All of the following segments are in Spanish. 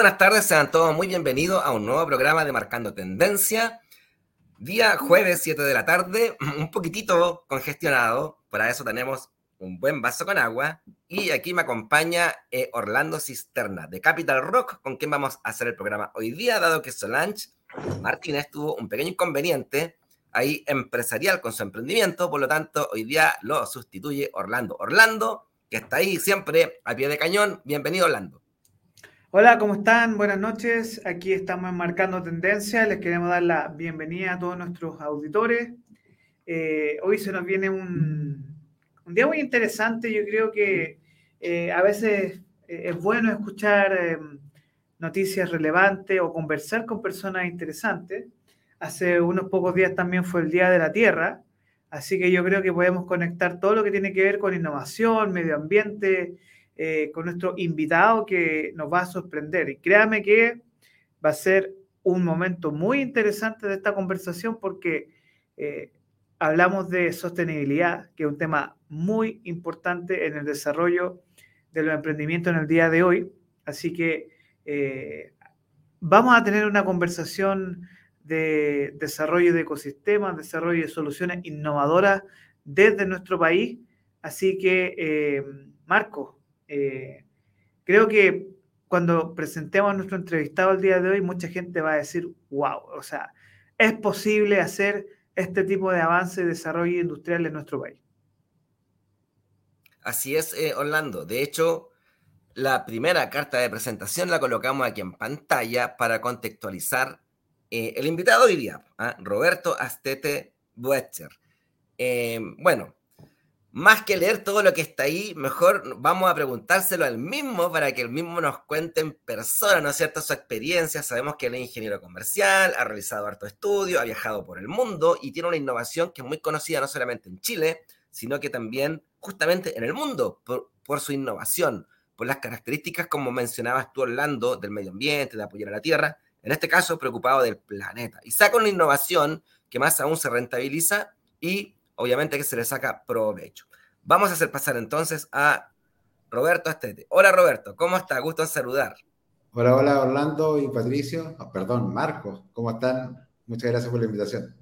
Buenas tardes, sean todos muy bienvenidos a un nuevo programa de Marcando Tendencia. Día jueves 7 de la tarde, un poquitito congestionado, para eso tenemos un buen vaso con agua. Y aquí me acompaña eh, Orlando Cisterna de Capital Rock, con quien vamos a hacer el programa hoy día, dado que Solange Martínez tuvo un pequeño inconveniente ahí empresarial con su emprendimiento, por lo tanto hoy día lo sustituye Orlando. Orlando, que está ahí siempre a pie de cañón, bienvenido Orlando. Hola, ¿cómo están? Buenas noches. Aquí estamos Marcando Tendencia. Les queremos dar la bienvenida a todos nuestros auditores. Eh, hoy se nos viene un, día muy interesante. Yo creo que eh, a veces eh, es bueno escuchar noticias relevantes o conversar con personas interesantes. Hace unos pocos días también fue el Día de la Tierra, así que yo creo que podemos conectar todo lo que tiene que ver con innovación, medio ambiente, eh, con nuestro invitado que nos va a sorprender. Y créame que va a ser un momento muy interesante de esta conversación porque eh, hablamos de sostenibilidad, que es un tema muy importante en el desarrollo de los emprendimientos en el día de hoy. Así que eh, vamos a tener una conversación de desarrollo de ecosistemas, desarrollo de soluciones innovadoras desde nuestro país. Así que, Marco, eh, creo que cuando presentemos a nuestro entrevistado el día de hoy, mucha gente va a decir, wow, o sea, es posible hacer este tipo de avance y desarrollo industrial en nuestro país. Así es, eh, Orlando. De hecho, la primera carta de presentación la colocamos aquí en pantalla para contextualizar eh, el invitado hoy día, ¿ah? Roberto Astete Buetcher. bueno, más que leer todo lo que está ahí, mejor vamos a preguntárselo al mismo para que el mismo nos cuente en persona, ¿no es cierto?, su experiencia. Sabemos que él es ingeniero comercial, ha realizado harto estudio, ha viajado por el mundo y tiene una innovación que es muy conocida no solamente en Chile, sino que también justamente en el mundo por, por su innovación, por las características, como mencionabas tú, Orlando, del medio ambiente, de apoyar a la tierra, en este caso preocupado del planeta. Y saca una innovación que más aún se rentabiliza y obviamente que se le saca provecho. Vamos a hacer pasar entonces a Roberto Astete. Hola Roberto, ¿cómo está? Gusto en saludar. Hola, hola Orlando y Patricio. Ah, perdón, Marcos, ¿cómo están? Muchas gracias por la invitación.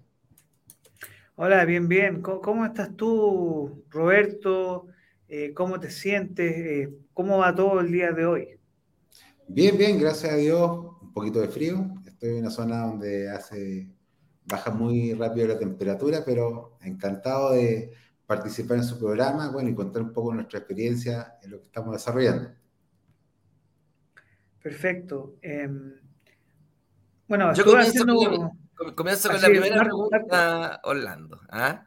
Hola, bien, bien. ¿Cómo, estás tú, Roberto? Eh, ¿Cómo te sientes? Eh, ¿Cómo va todo el día de hoy? Bien, bien, gracias a Dios. Un poquito de frío. Estoy en una zona donde hace baja muy rápido la temperatura, pero encantado de participar en su programa bueno, y contar un poco nuestra experiencia en lo que estamos desarrollando. Perfecto. Em, bueno, yo comienzo, con, la primera pregunta, Orlando. ¿ah?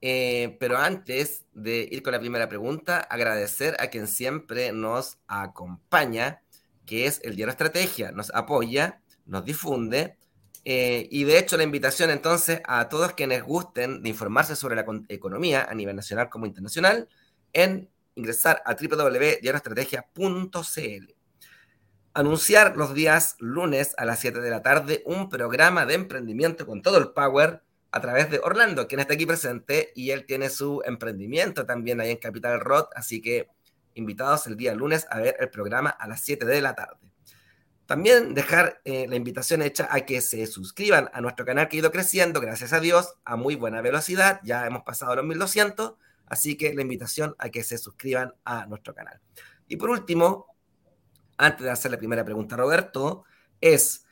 Eh, pero antes de ir con la primera pregunta, agradecer a quien siempre nos acompaña, que es el Diario Estrategia. Nos apoya, nos difunde eh, y de hecho la invitación entonces a todos quienes gusten de informarse sobre la economía a nivel nacional como internacional en ingresar a www.diarioestrategia.cl. Anunciar los días lunes a las 7 de la tarde un programa de emprendimiento con todo el power a través de Orlando, quien está aquí presente y él tiene su emprendimiento también ahí en Capital Rock, así que invitados el día lunes a ver el programa a las 7 de la tarde. También dejar eh, la invitación hecha a que se suscriban a nuestro canal que ha ido creciendo, gracias a Dios, a muy buena velocidad. Ya hemos pasado los 1200, así que la invitación a que se suscriban a nuestro canal. Y por último, antes de hacer la primera pregunta, Roberto, es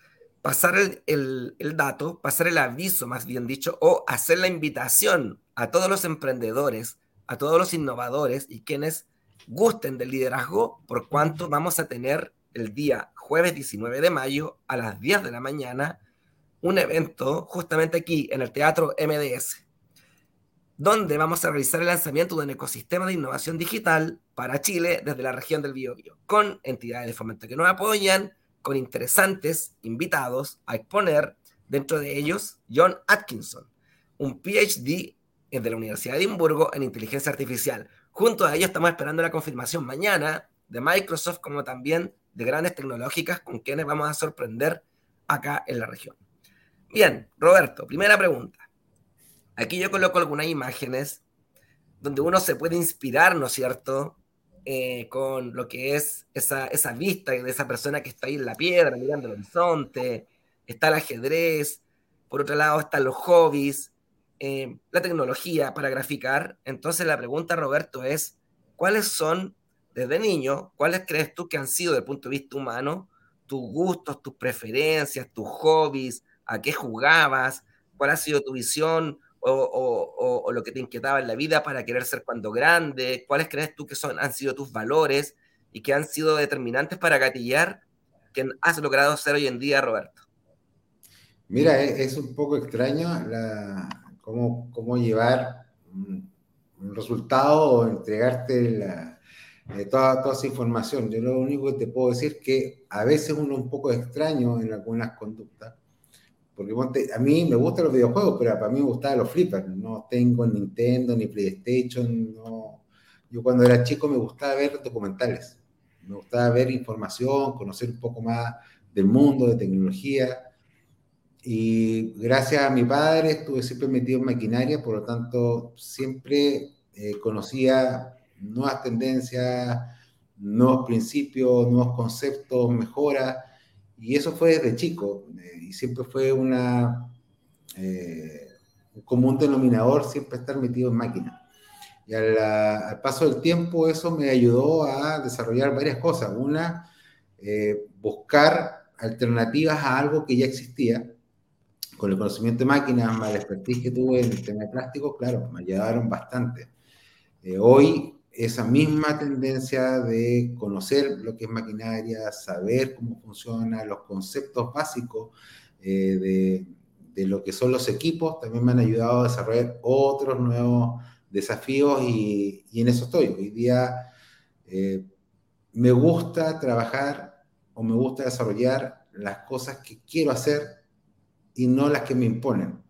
pasar el, el dato, pasar el aviso, más bien dicho, o hacer la invitación a todos los emprendedores, a todos los innovadores y quienes gusten del liderazgo, por cuanto vamos a tener el día jueves 19 de mayo a las 10 de la mañana un evento justamente aquí en el Teatro MDS, donde vamos a realizar el lanzamiento de un ecosistema de innovación digital para Chile desde la región del Biobío, con entidades de fomento que nos apoyan, con interesantes invitados a exponer, dentro de ellos John Atkinson, un PhD de la Universidad de Edimburgo en inteligencia artificial. Junto a ellos estamos esperando la confirmación mañana de Microsoft como también de grandes tecnológicas con quienes vamos a sorprender acá en la región. Bien, Roberto, primera pregunta. Aquí yo coloco algunas imágenes donde uno se puede inspirar, ¿no es cierto?, eh, con lo que es esa, esa vista de esa persona que está ahí en la piedra mirando el horizonte, está el ajedrez, por otro lado están los hobbies, eh, la tecnología para graficar. Entonces la pregunta, Roberto, es, ¿cuáles son desde niño, cuáles crees tú que han sido desde el punto de vista humano tus gustos, tus preferencias, tus hobbies, a qué jugabas, cuál ha sido tu visión o, lo que te inquietaba en la vida para querer ser cuando grande, cuáles crees tú que son, han sido tus valores y que han sido determinantes para gatillar que has logrado ser hoy en día, Roberto. Mira, es, un poco extraño cómo llevar un, resultado o entregarte la, eh, toda, toda esa información. Yo lo único que te puedo decir es que a veces uno es un poco extraño en algunas conductas porque a mí me gustan los videojuegos, pero para mí me gustaban los flippers. No tengo Nintendo ni PlayStation. No. Yo cuando era chico me gustaba ver documentales. Me gustaba ver información, conocer un poco más del mundo, de tecnología. Y gracias a mi padre estuve siempre metido en maquinaria, por lo tanto siempre eh, conocía nuevas tendencias, nuevos principios, nuevos conceptos, mejoras. Y eso fue desde chico, eh, y siempre fue una, eh, un común denominador siempre estar metido en máquina. Y al, paso del tiempo eso me ayudó a desarrollar varias cosas. Una, eh, buscar alternativas a algo que ya existía. Con el conocimiento de máquinas, más la expertise que tuve en el tema plástico, claro, me ayudaron bastante. hoy esa misma tendencia de conocer lo que es maquinaria, saber cómo funciona, los conceptos básicos eh, de, de, lo que son los equipos, también me han ayudado a desarrollar otros nuevos desafíos y, y en eso estoy. Hoy día eh, me gusta trabajar o me gusta desarrollar las cosas que quiero hacer y no las que me imponen.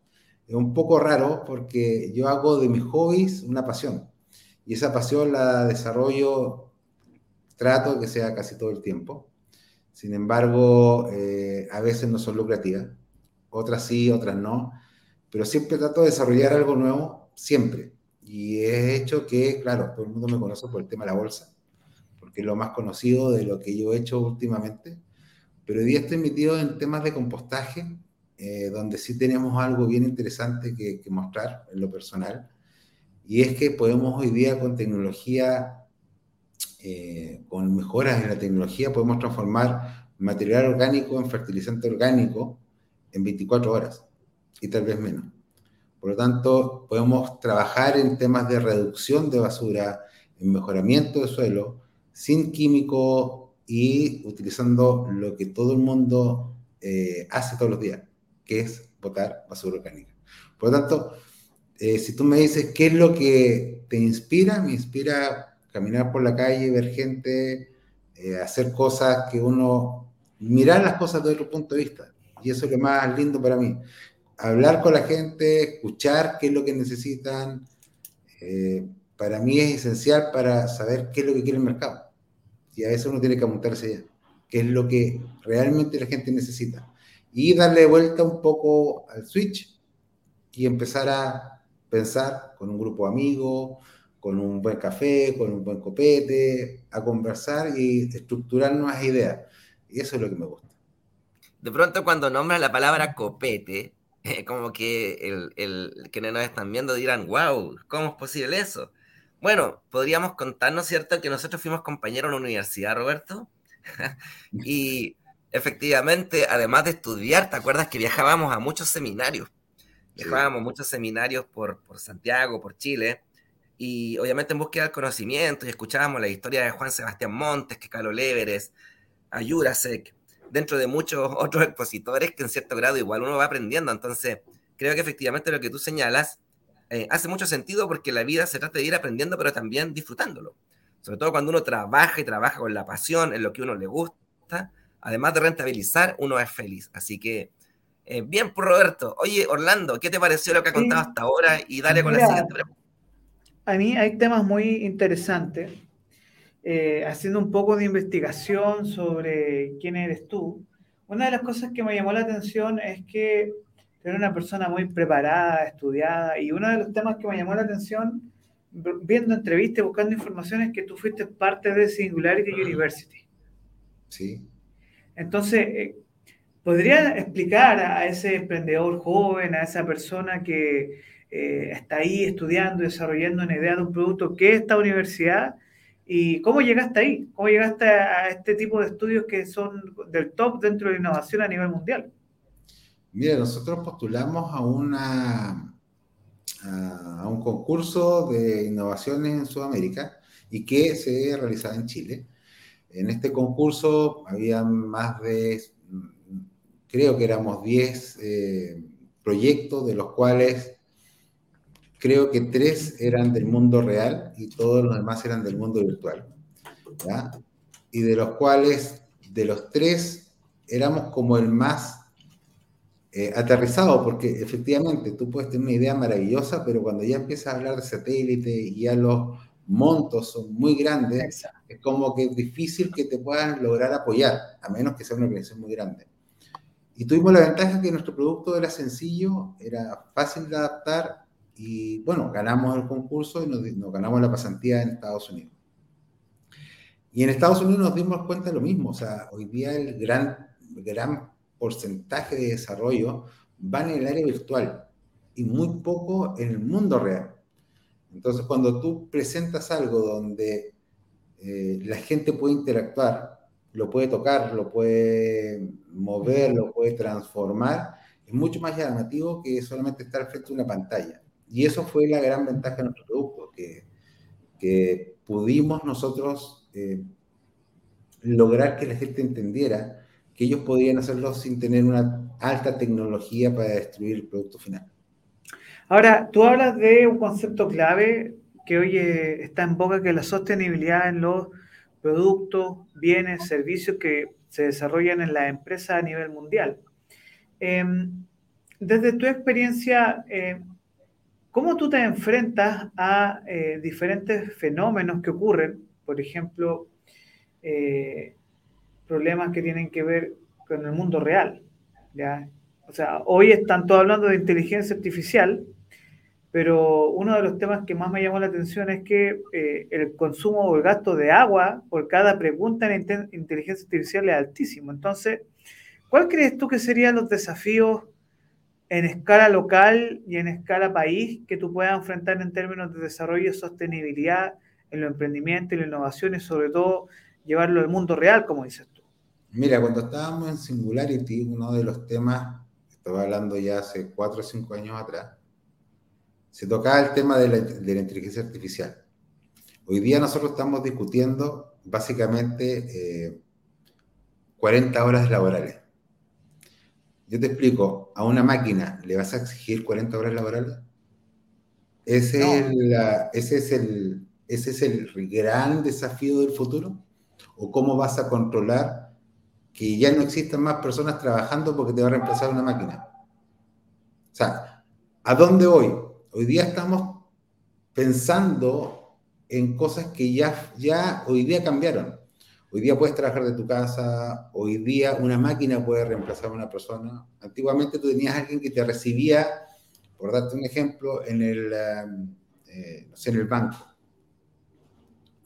Es un poco raro porque yo hago de mis hobbies una pasión y esa pasión la desarrollo, trato que sea casi todo el tiempo. Sin embargo, eh, a veces no son lucrativas, otras sí, otras no, pero siempre trato de desarrollar algo nuevo, siempre. Y he hecho que, claro, todo el mundo me conoce por el tema de la bolsa, porque es lo más conocido de lo que yo he hecho últimamente. Pero hoy día estoy metido en temas de compostaje, eh, donde sí tenemos algo bien interesante que mostrar en lo personal y es que podemos hoy día con tecnología, eh, con mejoras en la tecnología, podemos transformar material orgánico en fertilizante orgánico en 24 horas y tal vez menos. Por lo tanto, podemos trabajar en temas de reducción de basura, en mejoramiento de suelo, sin químicos y utilizando lo que todo el mundo eh, hace todos los días, que es botar basura orgánica. Por lo tanto, eh, si tú me dices qué es lo que te inspira, me inspira caminar por la calle, ver gente, eh, hacer cosas que uno, mirar las cosas desde otro punto de vista. Y eso es lo más lindo para mí. Hablar con la gente, escuchar qué es lo que necesitan, eh, para mí es esencial para saber qué es lo que quiere el mercado. Y a eso uno tiene que apuntarse ya, qué es lo que realmente la gente necesita. Y darle vuelta un poco al switch y empezar a pensar con un grupo de amigos, con un buen café, con un buen copete, a conversar y estructurar nuevas ideas. Y eso es lo que me gusta. De pronto cuando nombras la palabra copete, como que el, el que nos están viendo dirán, wow, ¿cómo es posible eso? Bueno, podríamos contarnos, ¿cierto?, que nosotros fuimos compañeros en la universidad, Roberto. y efectivamente, además de estudiar, ¿te acuerdas que viajábamos a muchos seminarios? Viajábamos muchos seminarios por, por Santiago, por Chile, y obviamente en búsqueda del conocimiento, y escuchábamos la historia de Juan Sebastián Montes, que Carlos Léveres, a Jurasek, dentro de muchos otros expositores que en cierto grado igual uno va aprendiendo. Entonces, creo que efectivamente lo que tú señalas eh, hace mucho sentido porque la vida se trata de ir aprendiendo, pero también disfrutándolo. Sobre todo cuando uno trabaja y trabaja con la pasión en lo que uno le gusta, además de rentabilizar, uno es feliz. Así que eh, bien, por Roberto. Oye, Orlando, ¿qué te pareció lo que ha contado hasta ahora? Y dale con la siguiente pregunta. A mí hay temas muy interesantes. Eh, haciendo un poco de investigación sobre quién eres tú, una de las cosas que me llamó la atención es que eres una persona muy preparada, estudiada, y uno de los temas que me llamó la atención viendo entrevistas, buscando informaciones, que tú fuiste parte de Singularity University. Sí. Entonces, eh, ¿podría explicar a ese emprendedor joven, a esa persona que eh, está ahí estudiando, desarrollando una idea de un producto, qué es esta universidad y cómo llegaste ahí? ¿Cómo llegaste a este tipo de estudios que son del top dentro de la innovación a nivel mundial? Mira, nosotros postulamos a una a, un concurso de innovaciones en Sudamérica y que se realizaba en Chile. En este concurso había más de, creo que éramos 10 eh, proyectos, de los cuales creo que tres eran del mundo real y todos los demás eran del mundo virtual. Y de los cuales, de los tres, éramos como el más eh, aterrizado, porque efectivamente tú puedes tener una idea maravillosa, pero cuando ya empiezas a hablar de satélite y ya los montos son muy grandes, es como que es difícil que te puedan lograr apoyar, a menos que sea una organización muy grande. Y tuvimos la ventaja que nuestro producto era sencillo, era fácil de adaptar y bueno, ganamos el concurso y nos, ganamos la pasantía en Estados Unidos. Y en Estados Unidos nos dimos cuenta de lo mismo, o sea, hoy día el gran, gran porcentaje de desarrollo van en el área virtual y muy poco en el mundo real. Entonces, cuando tú presentas algo donde eh, la gente puede interactuar, lo puede tocar, lo puede mover, lo puede transformar, es mucho más llamativo que solamente estar frente a una pantalla. Y eso fue la gran ventaja de nuestro producto, que, que pudimos nosotros eh, lograr que la gente entendiera que ellos podían hacerlo sin tener una alta tecnología para destruir el producto final. Ahora, tú hablas de un concepto clave que hoy eh, está en boca, que es la sostenibilidad en los productos, bienes, servicios que se desarrollan en la empresa a nivel mundial. Em, desde tu experiencia, eh, ¿cómo tú te enfrentas a eh, diferentes fenómenos que ocurren? Por ejemplo, problemas que tienen que ver con el mundo real. ¿ya? O sea, hoy están todos hablando de inteligencia artificial, pero uno de los temas que más me llamó la atención es que eh, el consumo o el gasto de agua por cada pregunta en inteligencia artificial es altísimo. Entonces, ¿cuál crees tú que serían los desafíos en escala local y en escala país que tú puedas enfrentar en términos de desarrollo y sostenibilidad en los emprendimientos y la innovación y sobre todo llevarlo al mundo real, como dices tú? Mira, cuando estábamos en Singularity, uno de los temas, estaba hablando ya hace cuatro o cinco años atrás, se tocaba el tema de la, inteligencia artificial. Hoy día nosotros estamos discutiendo básicamente 40 eh, horas laborales. Yo te explico, a una máquina le vas a exigir 40 horas laborales. Ese, es, ese, es el, ese es el gran desafío del futuro. ¿O cómo vas a controlar que ya no existan más personas trabajando porque te va a reemplazar una máquina. O sea, ¿a dónde voy? Hoy día estamos pensando en cosas que ya, ya hoy día cambiaron. Hoy día puedes trabajar de tu casa, hoy día una máquina puede reemplazar a una persona. Antiguamente tú tenías a alguien que te recibía, por darte un ejemplo, en el, eh, sé, en el banco.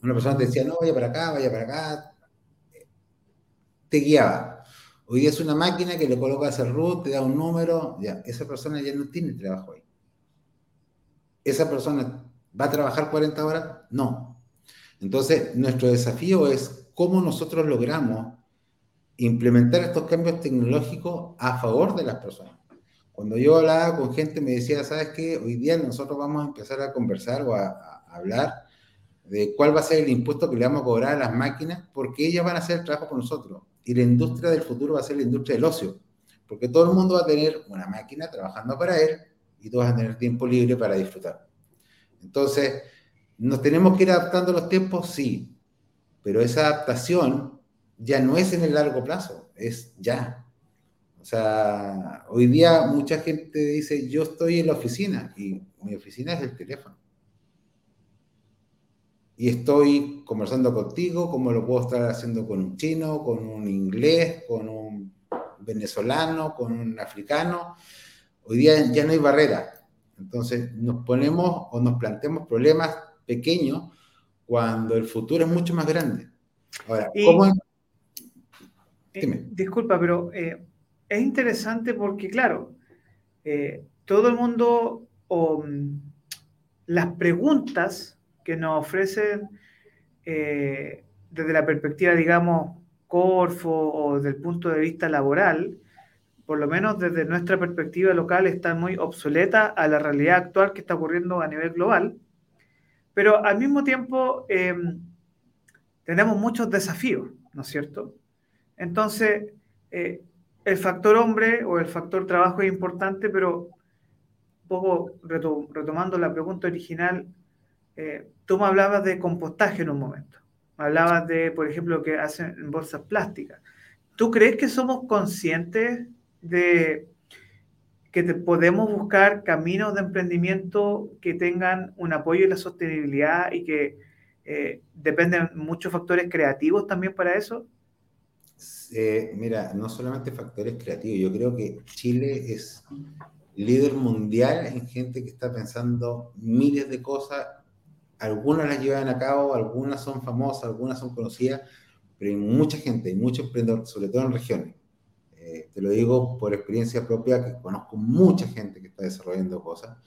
Una persona te decía, no, vaya para acá, vaya para acá, te guiaba. Hoy día es una máquina que le colocas el root, te da un número, ya, esa persona ya no tiene trabajo. ¿Esa persona va a trabajar 40 horas? No. Entonces, nuestro desafío es cómo nosotros logramos implementar estos cambios tecnológicos a favor de las personas. Cuando yo hablaba con gente me decía, ¿sabes qué? Hoy día nosotros vamos a empezar a conversar o a, a hablar de cuál va a ser el impuesto que le vamos a cobrar a las máquinas, porque ellas van a hacer el trabajo por nosotros. Y la industria del futuro va a ser la industria del ocio, porque todo el mundo va a tener una máquina trabajando para él y todos van a tener tiempo libre para disfrutar. Entonces, ¿nos tenemos que ir adaptando los tiempos? Sí, pero esa adaptación ya no es en el largo plazo, es ya. O sea, hoy día mucha gente dice, yo estoy en la oficina y mi oficina es el teléfono y estoy conversando contigo como lo puedo estar haciendo con un chino, con un inglés, con un venezolano, con un africano. Hoy día ya no hay barrera. Entonces nos ponemos o nos planteamos problemas pequeño cuando el futuro es mucho más grande. Ahora, ¿cómo eh, disculpa, pero eh, es interesante porque, claro, eh, todo el mundo o mm, las preguntas que nos ofrecen desde la perspectiva, digamos, Corfo o desde el punto de vista laboral, por lo menos desde nuestra perspectiva local, están muy obsoletas a la realidad actual que está ocurriendo a nivel global. Pero al mismo tiempo em, tenemos muchos desafíos, ¿no es cierto? Entonces, eh, el factor hombre o el factor trabajo es importante, pero un poco retomando la pregunta original, eh, tú me hablabas de compostaje en un momento. Me hablabas de, por ejemplo, lo que hacen en bolsas plásticas. ¿Tú crees que somos conscientes de que podemos buscar caminos de emprendimiento que tengan un apoyo en la sostenibilidad y que eh, dependen muchos factores creativos también para eso? Eh, mira, no solamente factores creativos, yo creo que Chile es líder mundial en gente que está pensando miles de cosas, algunas las llevan a cabo, algunas son famosas, algunas son conocidas, pero hay mucha gente, hay muchos emprendedores, sobre todo en regiones. Eh, te lo digo por experiencia propia, que conozco mucha gente que está desarrollando cosas.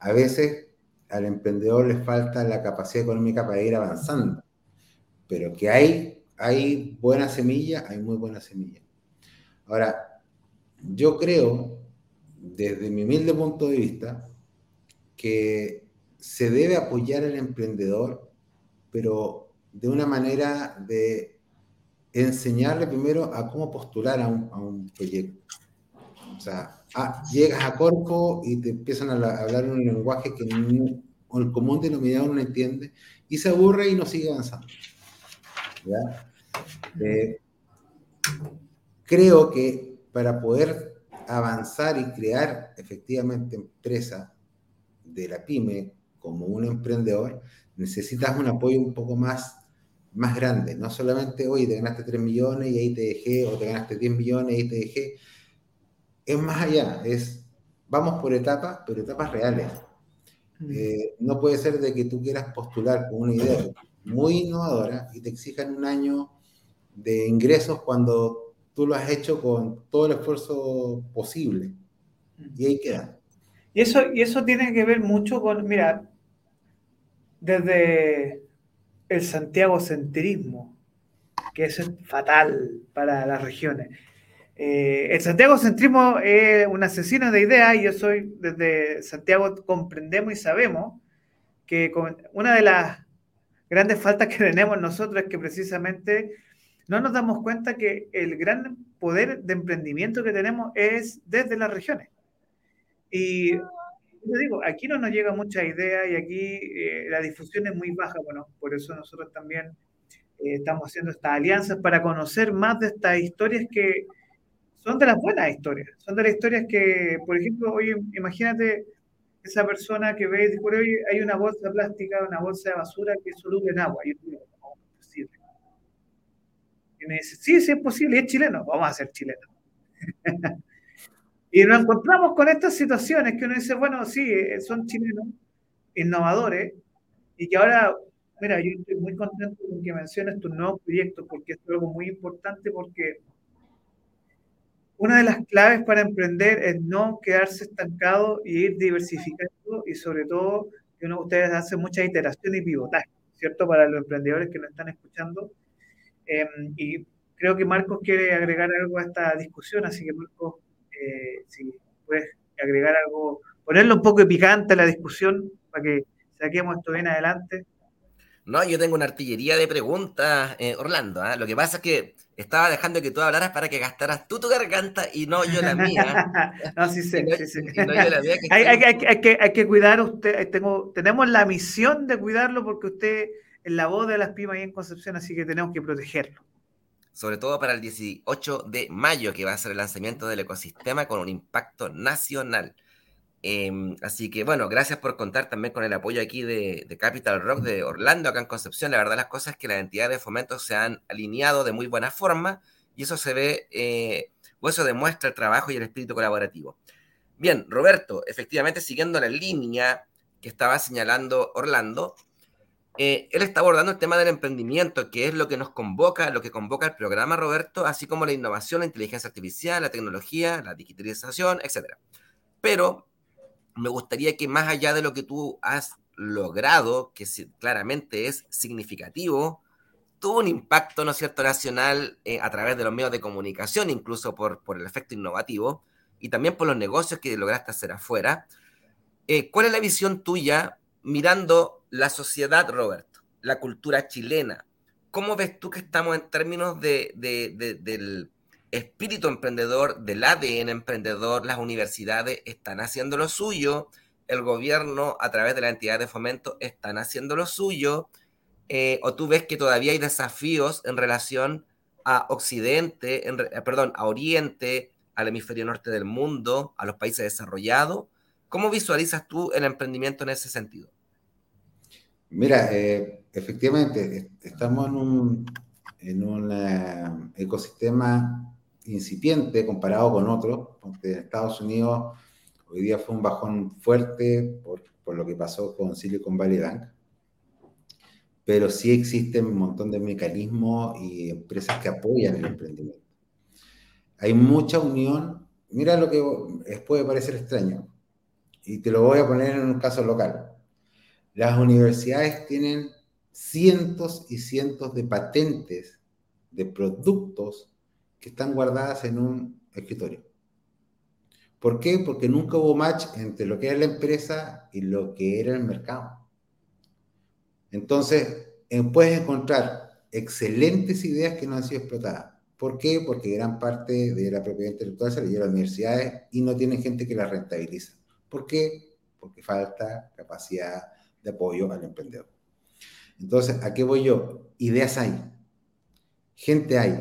A veces al emprendedor le falta la capacidad económica para ir avanzando, pero que hay, hay buena semilla, hay muy buena semilla. Ahora, yo creo, desde mi humilde punto de vista, que se debe apoyar al emprendedor, pero de una manera de enseñarle primero a cómo postular a un, proyecto. O sea, ah, llegas a Corpo y te empiezan a, hablar un lenguaje que el común denominador no entiende y se aburre y no sigue avanzando. Eh, creo que para poder avanzar y crear efectivamente empresa de la pyme como un emprendedor, necesitas un apoyo un poco más más grande, no solamente, oye, te ganaste 3 millones y ahí te dejé, o te ganaste 10 millones y ahí te dejé. Es más allá, es, vamos por etapas, pero etapas reales. Mm. Eh, no puede ser de que tú quieras postular con una idea muy innovadora y te exijan un año de ingresos cuando tú lo has hecho con todo el esfuerzo posible. Mm. Y ahí queda. Y eso, y eso tiene que ver mucho con, mira, desde el Santiago centrismo, que es fatal para las regiones. Eh, el Santiago centrismo es un asesino de ideas y yo soy desde Santiago comprendemos y sabemos que una de las grandes faltas que tenemos nosotros es que precisamente no nos damos cuenta que el gran poder de emprendimiento que tenemos es desde las regiones. Y yo digo, aquí no nos llega mucha idea y aquí eh, la difusión es muy baja. Bueno, por eso nosotros también eh, estamos haciendo estas alianzas para conocer más de estas historias que son de las buenas historias. Son de las historias que, por ejemplo, oye, imagínate esa persona que ve y dice, oye, hay una bolsa plástica, una bolsa de basura que es soluble en agua. Y. Y me dice, sí, sí es posible, es chileno, vamos a ser chilenos. Y nos encontramos con estas situaciones que uno dice, bueno, sí, eh, son chilenos, innovadores, y que ahora, mira, yo estoy muy contento con que menciones tus nuevos proyectos, porque es algo muy importante, porque una de las claves para emprender es no quedarse estancado y ir diversificando, y sobre todo, que uno, ustedes hacen mucha iteración y pivotaje, ¿cierto? Para los emprendedores que nos están escuchando. Em, y creo que Marcos quiere agregar algo a esta discusión, así que Marcos, eh, si puedes agregar algo, ponerle un poco de picante a la discusión para que saquemos esto bien adelante. No, yo tengo una artillería de preguntas, eh, Orlando. ¿ah? Lo que pasa es que estaba dejando que tú hablaras para que gastaras tú tu garganta y no yo la mía. no, sí sé, sí, sí. hay, que, hay que cuidar usted. Eh, tengo, tenemos la misión de cuidarlo porque usted es la voz de las pymes ahí en Concepción, así que tenemos que protegerlo sobre todo para el 18 de mayo, que va a ser el lanzamiento del ecosistema con un impacto nacional. Em, así que bueno, gracias por contar también con el apoyo aquí de, Capital Rock de Orlando, acá en Concepción. La verdad las cosas es que las entidades de fomento se han alineado de muy buena forma y eso se ve, eh, o eso demuestra el trabajo y el espíritu colaborativo. Bien, Roberto, efectivamente siguiendo la línea que estaba señalando Orlando, eh, él está abordando el tema del emprendimiento, que es lo que nos convoca, lo que convoca el programa, Roberto, así como la innovación, la inteligencia artificial, la tecnología, la digitalización, etc. Pero me gustaría que más allá de lo que tú has logrado, que claramente es significativo, tuvo un impacto, ¿no es cierto?, nacional eh, a través de los medios de comunicación, incluso por, el efecto innovativo, y también por los negocios que lograste hacer afuera. Eh, ¿Cuál es la visión tuya mirando la sociedad, Roberto, la cultura chilena? ¿Cómo ves tú que estamos en términos de, del espíritu emprendedor, del ADN emprendedor? Las universidades están haciendo lo suyo, el gobierno a través de la entidad de fomento están haciendo lo suyo, eh, o tú ves que todavía hay desafíos en relación a Occidente, en, perdón, a Oriente, al hemisferio norte del mundo, a los países desarrollados, ¿Cómo visualizas tú el emprendimiento en ese sentido? Mira, eh, efectivamente, estamos en un, en un eh, ecosistema incipiente comparado con otros, porque Estados Unidos hoy día fue un bajón fuerte por, por lo que pasó con Silicon Valley Bank, pero sí existen un montón de mecanismos y empresas que apoyan el emprendimiento. Hay mucha unión, mira lo que puede parecer extraño, y te lo voy a poner en un caso local. Las universidades tienen cientos y cientos de patentes de productos que están guardadas en un escritorio. ¿Por qué? Porque nunca hubo match entre lo que era la empresa y lo que era el mercado. Entonces, eh, puedes encontrar excelentes ideas que no han sido explotadas. ¿Por qué? Porque gran parte de la propiedad intelectual se le lleva a las universidades y no tienen gente que la rentabiliza. ¿Por qué? Porque falta capacidad de apoyo al emprendedor. Entonces, ¿a qué voy yo? Ideas hay, gente hay.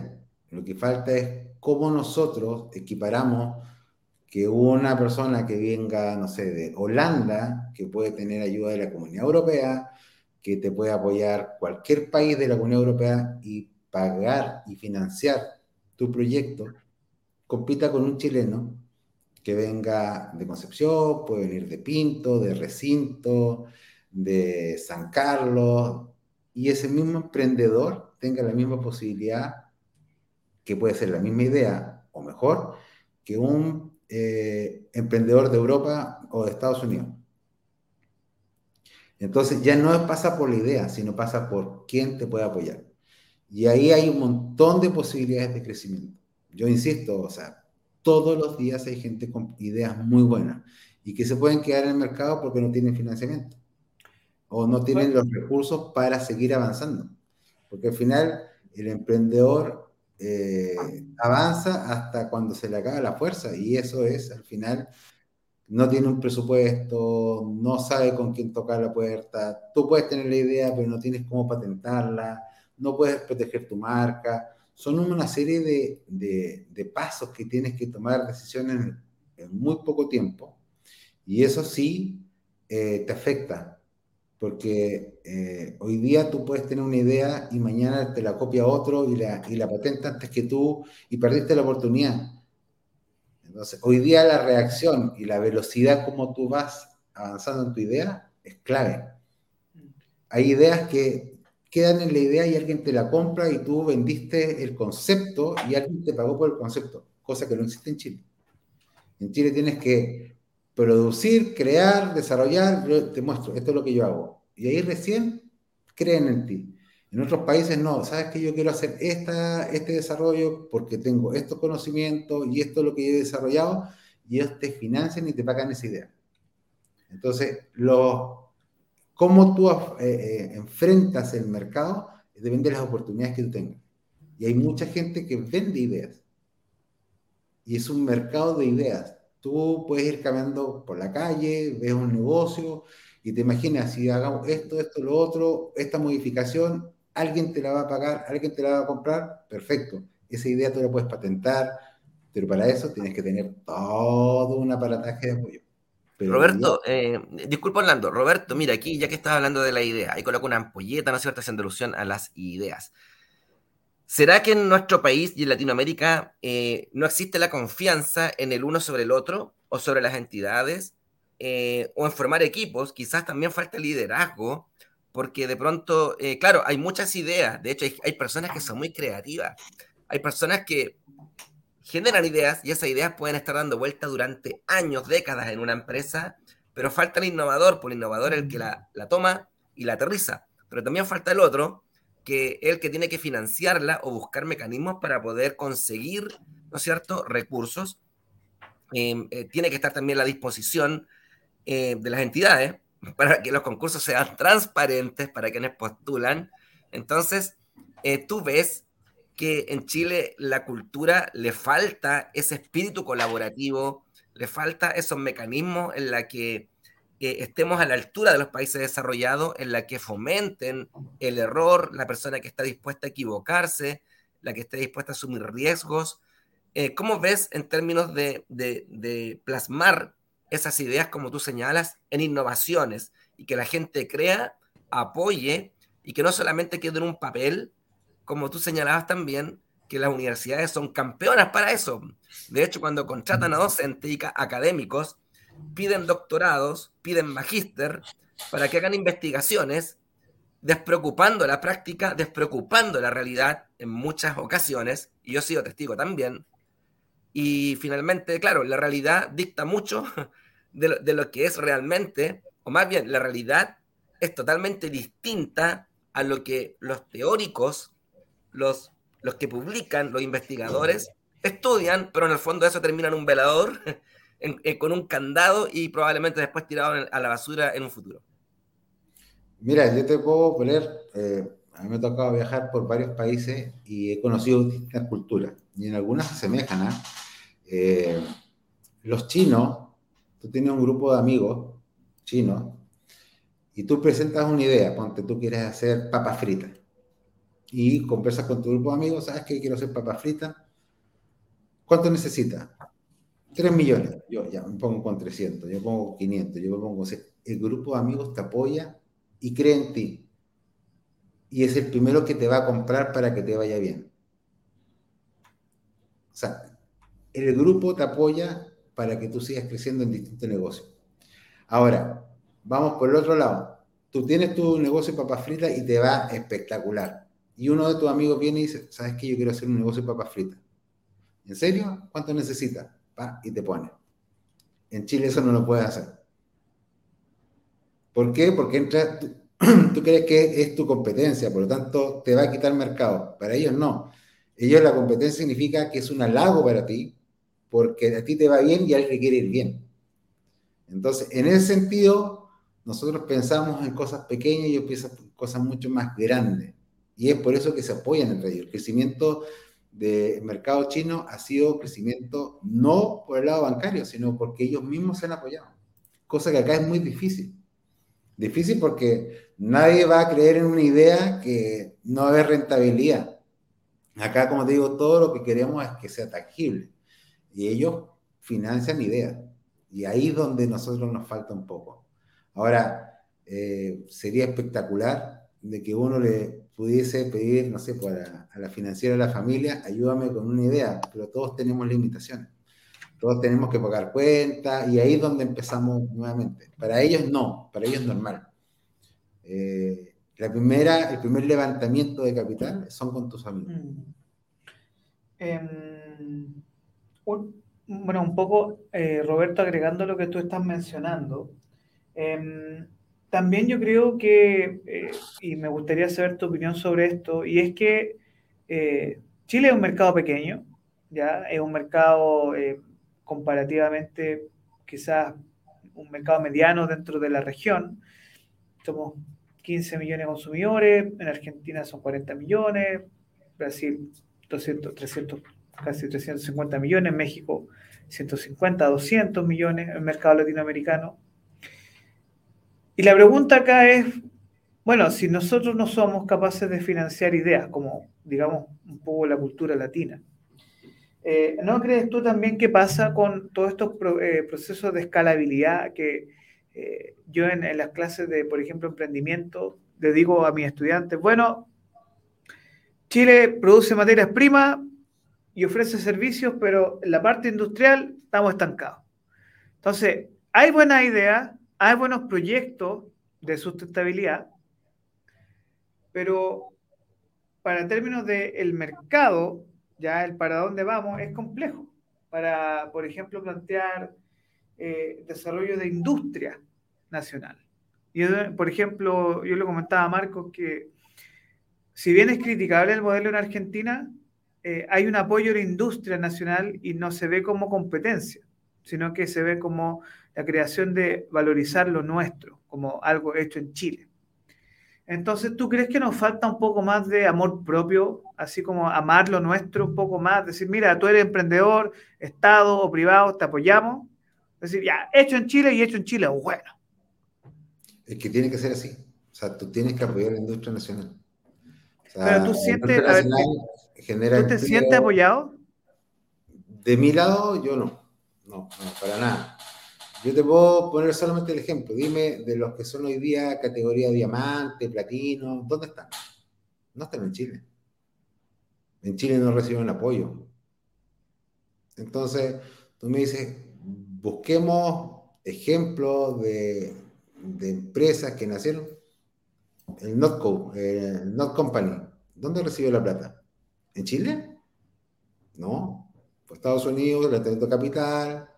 Lo que falta es cómo nosotros equiparamos que una persona que venga, no sé, de Holanda, que puede tener ayuda de la Comunidad Europea, que te puede apoyar cualquier país de la Comunidad Europea y pagar y financiar tu proyecto, compita con un chileno que venga de Concepción, puede venir de Pinto, de Recinto, de San Carlos, y ese mismo emprendedor tenga la misma posibilidad, que puede ser la misma idea, o mejor, que un eh, emprendedor de Europa o de Estados Unidos. Entonces ya no pasa por la idea, sino pasa por quién te puede apoyar. Y ahí hay un montón de posibilidades de crecimiento. Yo insisto, o sea, todos los días hay gente con ideas muy buenas y que se pueden quedar en el mercado porque no tienen financiamiento o no tienen los recursos para seguir avanzando. Porque al final el emprendedor eh, avanza hasta cuando se le acaba la fuerza y eso es al final no tiene un presupuesto, no sabe con quién tocar la puerta, tú puedes tener la idea pero no tienes cómo patentarla, no puedes proteger tu marca. Son una serie de, pasos que tienes que tomar decisiones en, muy poco tiempo y eso sí eh, te afecta, porque eh, hoy día tú puedes tener una idea y mañana te la copia otro y la, y la patenta antes que tú y perdiste la oportunidad. Entonces, hoy día la reacción y la velocidad como tú vas avanzando en tu idea es clave. Hay ideas que quedan en la idea y alguien te la compra y tú vendiste el concepto y alguien te pagó por el concepto, cosa que no existe en Chile. En Chile tienes que producir, crear, desarrollar, yo te muestro, esto es lo que yo hago. Y ahí recién creen en ti. En otros países no, sabes que yo quiero hacer esta, este desarrollo porque tengo estos conocimientos y esto es lo que yo he desarrollado y ellos te financian y te pagan esa idea. Entonces, los cómo tú eh, eh, enfrentas el mercado depende de las oportunidades que tú tengas. Y hay mucha gente que vende ideas. Y es un mercado de ideas. Tú puedes ir caminando por la calle, ves un negocio y te imaginas, si hagamos esto, esto, lo otro, esta modificación, alguien te la va a pagar, alguien te la va a comprar, perfecto. Esa idea tú la puedes patentar, pero para eso tienes que tener todo un aparataje de apoyo. Roberto, eh, disculpa Orlando, Roberto, mira aquí, ya que estás hablando de la idea, ahí coloco una ampolleta, ¿no es cierto?, haciendo alusión a las ideas. ¿Será que en nuestro país y en Latinoamérica eh, no existe la confianza en el uno sobre el otro o sobre las entidades eh, o en formar equipos? Quizás también falta liderazgo porque de pronto, eh, claro, hay muchas ideas, de hecho hay, personas que son muy creativas, hay personas que generan ideas y esas ideas pueden estar dando vuelta durante años, décadas en una empresa, pero falta el innovador, por el innovador el que la toma y la aterriza, pero también falta el otro, que el que tiene que financiarla o buscar mecanismos para poder conseguir, ¿no es cierto?, recursos. Em, eh, tiene que estar también la disposición eh, de las entidades para que los concursos sean transparentes para quienes postulan. Entonces, eh, tú ves que en Chile la cultura le falta ese espíritu colaborativo, le falta esos mecanismos en la que estemos a la altura de los países desarrollados, en la que fomenten el error, la persona que está dispuesta a equivocarse, la que esté dispuesta a asumir riesgos. Eh, ¿Cómo ves en términos de, de, plasmar esas ideas, como tú señalas, en innovaciones y que la gente crea, apoye y que no solamente quede en un papel, como tú señalabas también, que las universidades son campeonas para eso. De hecho, cuando contratan a docentes y académicos, piden doctorados, piden magíster para que hagan investigaciones, despreocupando la práctica, despreocupando la realidad en muchas ocasiones, y yo he sido testigo también. Y finalmente, claro, la realidad dicta mucho de lo, de lo que es realmente, o más bien, la realidad es totalmente distinta a lo que los teóricos, los, los que publican, los investigadores, estudian, pero en el fondo eso termina en un velador eh, con un candado y probablemente después tirado a la basura en un futuro. Mira, yo te puedo poner, eh, a mí me ha tocado viajar por varios países y he conocido distintas culturas y en algunas se asemejan. ¿ah? Eh, los chinos, tú tienes un grupo de amigos chinos y tú presentas una idea, ponte tú quieres hacer papas fritas y conversas con tu grupo de amigos, ¿sabes que quiero hacer papas fritas? ¿Cuánto necesitas? 3 millones, yo ya me pongo con 300, yo pongo 500, yo me pongo... El grupo de amigos te apoya y cree en ti. Y es el primero que te va a comprar para que te vaya bien. O sea, el grupo te apoya para que tú sigas creciendo en distintos negocios. Ahora, vamos por el otro lado. Tú tienes tu negocio de papas fritas y te va espectacular. Y uno de tus amigos viene y dice, ¿sabes qué? Yo quiero hacer un negocio de papas fritas. ¿En serio? ¿Cuánto necesitas? Y te pone. En Chile eso no lo puedes hacer. ¿Por qué? Porque entra, tú, crees que es tu competencia, por lo tanto te va a quitar mercado. Para ellos no. Ellos la competencia significa que es un halago para ti, porque a ti te va bien y a él le quiere ir bien. Entonces, en ese sentido, nosotros pensamos en cosas pequeñas y ellos piensan en cosas mucho más grandes. Y es por eso que se apoyan entre ellos. El crecimiento del mercado chino ha sido crecimiento no por el lado bancario, sino porque ellos mismos se han apoyado. Cosa que acá es muy difícil. Difícil porque nadie va a creer en una idea que no va rentabilidad. Acá, como te digo, todo lo que queremos es que sea tangible. Y ellos financian ideas. Y ahí es donde nosotros nos falta un poco. Ahora, eh, sería espectacular de que uno le pudiese pedir, no sé, para, a la financiera de la familia, ayúdame con una idea, pero todos tenemos limitaciones. Todos tenemos que pagar cuentas y ahí es donde empezamos nuevamente. Para ellos no, para ellos normal. Eh, la primera, el primer levantamiento de capital son con tus amigos. Mm. Em, bueno, un poco, eh, Roberto, agregando lo que tú estás mencionando. También yo creo que, eh, y me gustaría saber tu opinión sobre esto, y es que eh, Chile es un mercado pequeño, ya es un mercado eh, comparativamente quizás un mercado mediano dentro de la región. Somos 15 millones de consumidores, en Argentina son 40 millones, Brasil 200, 300, casi 350 millones, México 150, 200 millones, el mercado latinoamericano y la pregunta acá es, bueno, si nosotros no somos capaces de financiar ideas, como digamos un poco la cultura latina, eh, ¿no crees tú también qué pasa con todos estos eh, procesos de escalabilidad que eh, yo en, en, las clases de, por ejemplo, emprendimiento, le digo a mis estudiantes, bueno, Chile produce materias primas y ofrece servicios, pero en la parte industrial estamos estancados. Entonces, hay buenas ideas, hay buenos proyectos de sustentabilidad, pero para términos del mercado, ya el para dónde vamos es complejo. Para, por ejemplo, plantear eh, desarrollo de industria nacional. Y, por ejemplo, yo le comentaba a Marcos que si bien es criticable el modelo en Argentina, eh, hay un apoyo a la industria nacional y no se ve como competencia, sino que se ve como la creación de valorizar lo nuestro, como algo hecho en Chile. Entonces, ¿tú crees que nos falta un poco más de amor propio, así como amar lo nuestro un poco más? Decir, mira, tú eres emprendedor, Estado o privado, te apoyamos. Decir, ya, hecho en Chile y hecho en Chile, bueno. Es que tiene que ser así. O sea, tú tienes que apoyar la industria nacional. Pero tú sientes, ¿tú te sientes apoyado? De mi lado, yo no. No, no, para nada. Yo te puedo poner solamente el ejemplo. Dime de los que son hoy día categoría diamante, platino, ¿dónde están? No están en Chile. En Chile no reciben apoyo. Entonces, tú me dices, busquemos ejemplos de, empresas que nacieron. El Notco, el Not Company, ¿dónde recibe la plata? ¿En Chile? No. Por Estados Unidos, Atento Capital,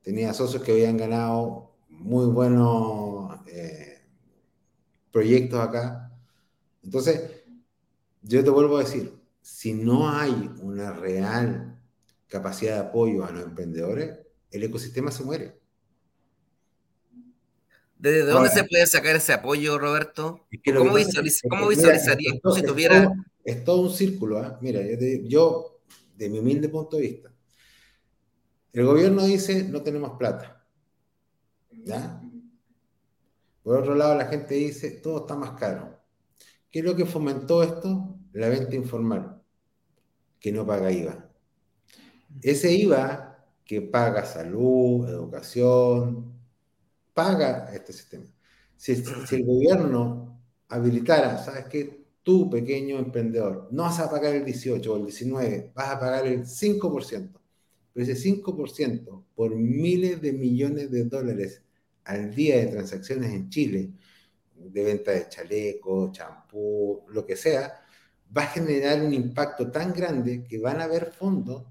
tenía socios que habían ganado muy buenos eh, proyectos acá. Entonces, yo te vuelvo a decir, si no hay una real capacidad de apoyo a los emprendedores, el ecosistema se muere. ¿Desde dónde se puede sacar ese apoyo, Roberto? ¿Cómo, visualizaría si tuviera... Es todo, un círculo. ¿eh? Mira, yo, de mi humilde punto de vista, el gobierno dice, no tenemos plata. ¿Ya? Por otro lado, la gente dice, todo está más caro. ¿Qué es lo que fomentó esto? La venta informal, que no paga IVA. Ese IVA que paga salud, educación, paga este sistema. Si, si el gobierno habilitara, ¿sabes qué? Tú, pequeño emprendedor, no vas a pagar el 18 o el 19, vas a pagar el 5% pero ese 5% por miles de millones de dólares al día de transacciones en Chile, de venta de chalecos, champú, lo que sea, va a generar un impacto tan grande que van a haber fondos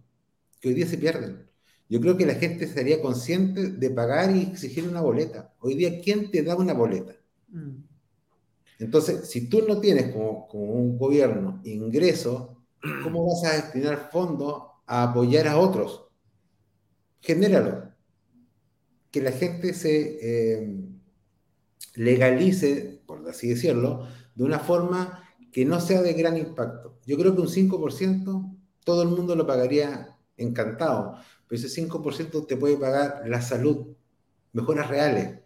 que hoy día se pierden. Yo creo que la gente sería consciente de pagar y exigir una boleta. Hoy día, ¿quién te da una boleta? Mm. Entonces, si tú no tienes como, un gobierno ingresos, ¿cómo vas a destinar fondos a apoyar a otros? genéralo. Que la gente se eh, legalice, por así decirlo, de una forma que no sea de gran impacto. Yo creo que un 5% todo el mundo lo pagaría encantado, pero ese 5% te puede pagar la salud, mejoras reales,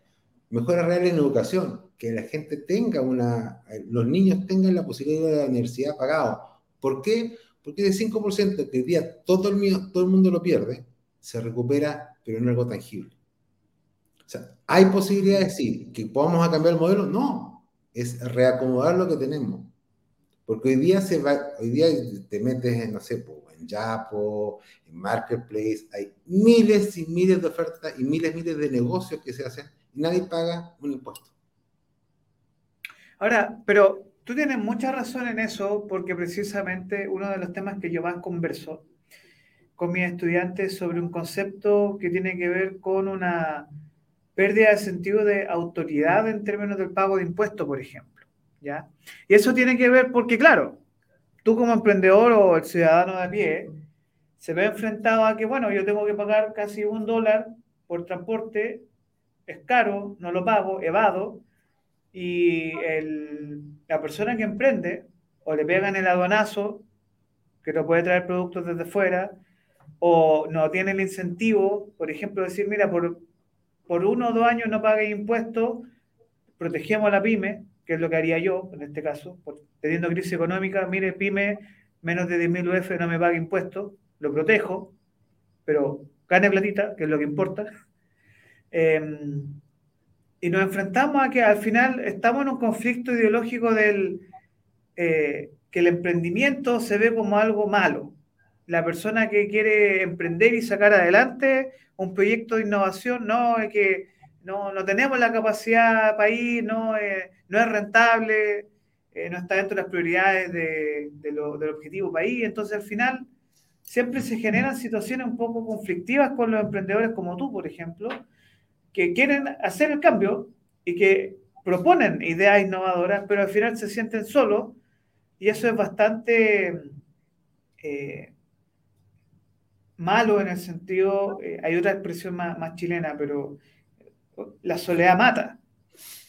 mejoras reales en educación, que la gente tenga una, los niños tengan la posibilidad de la universidad pagado. ¿Por qué? Porque ese 5% que hoy día todo el, todo el mundo lo pierde, se recupera, pero no algo tangible. O sea, ¿hay posibilidades, sí, que podamos cambiar el modelo? No, es reacomodar lo que tenemos. Porque hoy día, se va, hoy día te metes en, no sé, en Yapo, en Marketplace, hay miles y miles de ofertas y miles y miles de negocios que se hacen nadie paga un impuesto. Ahora, pero tú tienes mucha razón en eso porque precisamente uno de los temas que yo más converso con mis estudiantes sobre un concepto que tiene que ver con una pérdida de sentido de autoridad en términos del pago de impuestos, por ejemplo. ¿ya? Y eso tiene que ver porque, claro, tú como emprendedor o el ciudadano de a pie, se ve enfrentado a que, bueno, yo tengo que pagar casi un dólar por transporte, es caro, no lo pago, evado, y la persona que emprende o le pegan el aduanazo, que no puede traer productos desde fuera, o no tiene el incentivo, por ejemplo, decir, mira, por, por uno o dos años no pague impuestos, protegemos a la pyme, que es lo que haría yo en este caso, teniendo crisis económica, mire, pyme, menos de 10.000 UF no me paga impuestos, lo protejo, pero gane platita, que es lo que importa. Em, y nos enfrentamos a que al final estamos en un conflicto ideológico del eh, que el emprendimiento se ve como algo malo, la persona que quiere emprender y sacar adelante un proyecto de innovación, no es que no, no tenemos la capacidad país, no, no es rentable. no está dentro de las prioridades de, del objetivo país. Entonces, al final, siempre se generan situaciones un poco conflictivas con los emprendedores como tú, por ejemplo, que quieren hacer el cambio y que proponen ideas innovadoras, pero al final se sienten solos y eso es bastante eh, malo en el sentido, eh, hay otra expresión más, chilena, pero la soledad mata.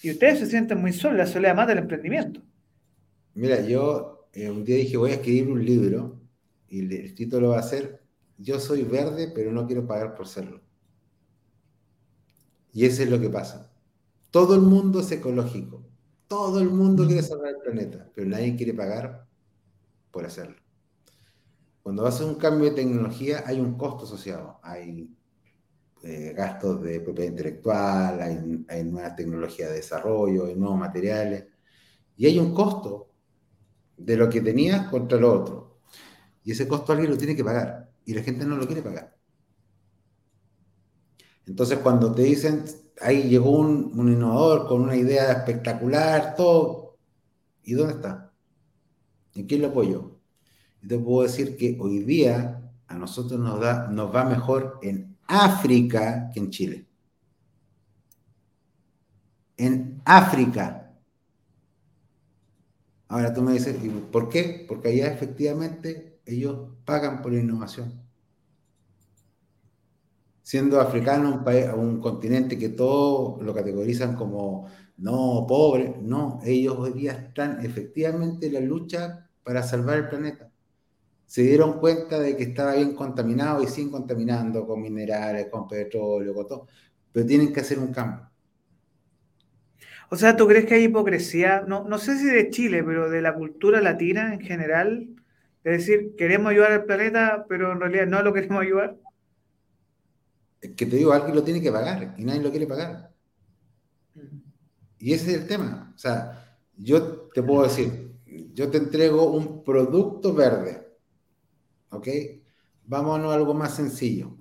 Y ustedes se sienten muy solos, la soledad mata el emprendimiento. Mira, yo eh, un día dije, voy a escribir un libro y el título va a ser, yo soy verde, pero no quiero pagar por serlo. Y eso es lo que pasa. Todo el mundo es ecológico. Todo el mundo quiere salvar el planeta, pero nadie quiere pagar por hacerlo. Cuando a un cambio de tecnología hay un costo asociado. Hay eh, gastos de propiedad intelectual, hay, hay nuevas tecnologías de desarrollo, hay nuevos materiales. Y hay un costo de lo que tenías contra lo otro. Y ese costo alguien lo tiene que pagar. Y la gente no lo quiere pagar. Entonces, cuando te dicen, ahí llegó un, innovador con una idea espectacular, todo, ¿y dónde está? ¿En quién lo apoyó? Y te puedo decir que hoy día a nosotros nos, da, nos va mejor en África que en Chile. En África. Ahora tú me dices, ¿por qué? Porque allá efectivamente ellos pagan por la innovación siendo africano un, país, un continente que todos lo categorizan como no pobre, no, ellos hoy día están efectivamente en la lucha para salvar el planeta. Se dieron cuenta de que estaba bien contaminado y sin contaminando con minerales, con petróleo, con todo, pero tienen que hacer un cambio. O sea, ¿tú crees que hay hipocresía? No, no sé si de Chile, pero de la cultura latina en general. Es decir, queremos ayudar al planeta, pero en realidad no lo queremos ayudar que te digo, alguien lo tiene que pagar y nadie lo quiere pagar. Y ese es el tema. O sea, yo te puedo decir, yo te entrego un producto verde, ¿ok? Vámonos a algo más sencillo.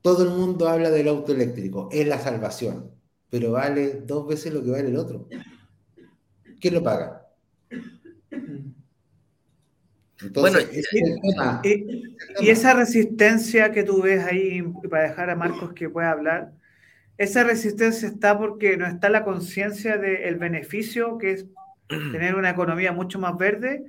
Todo el mundo habla del auto eléctrico, es la salvación, pero vale dos veces lo que vale el otro. ¿Quién lo paga? Bueno, y, esa resistencia que tú ves ahí, para dejar a Marcos que pueda hablar, esa resistencia está porque no está la conciencia del beneficio que es tener una economía mucho más verde,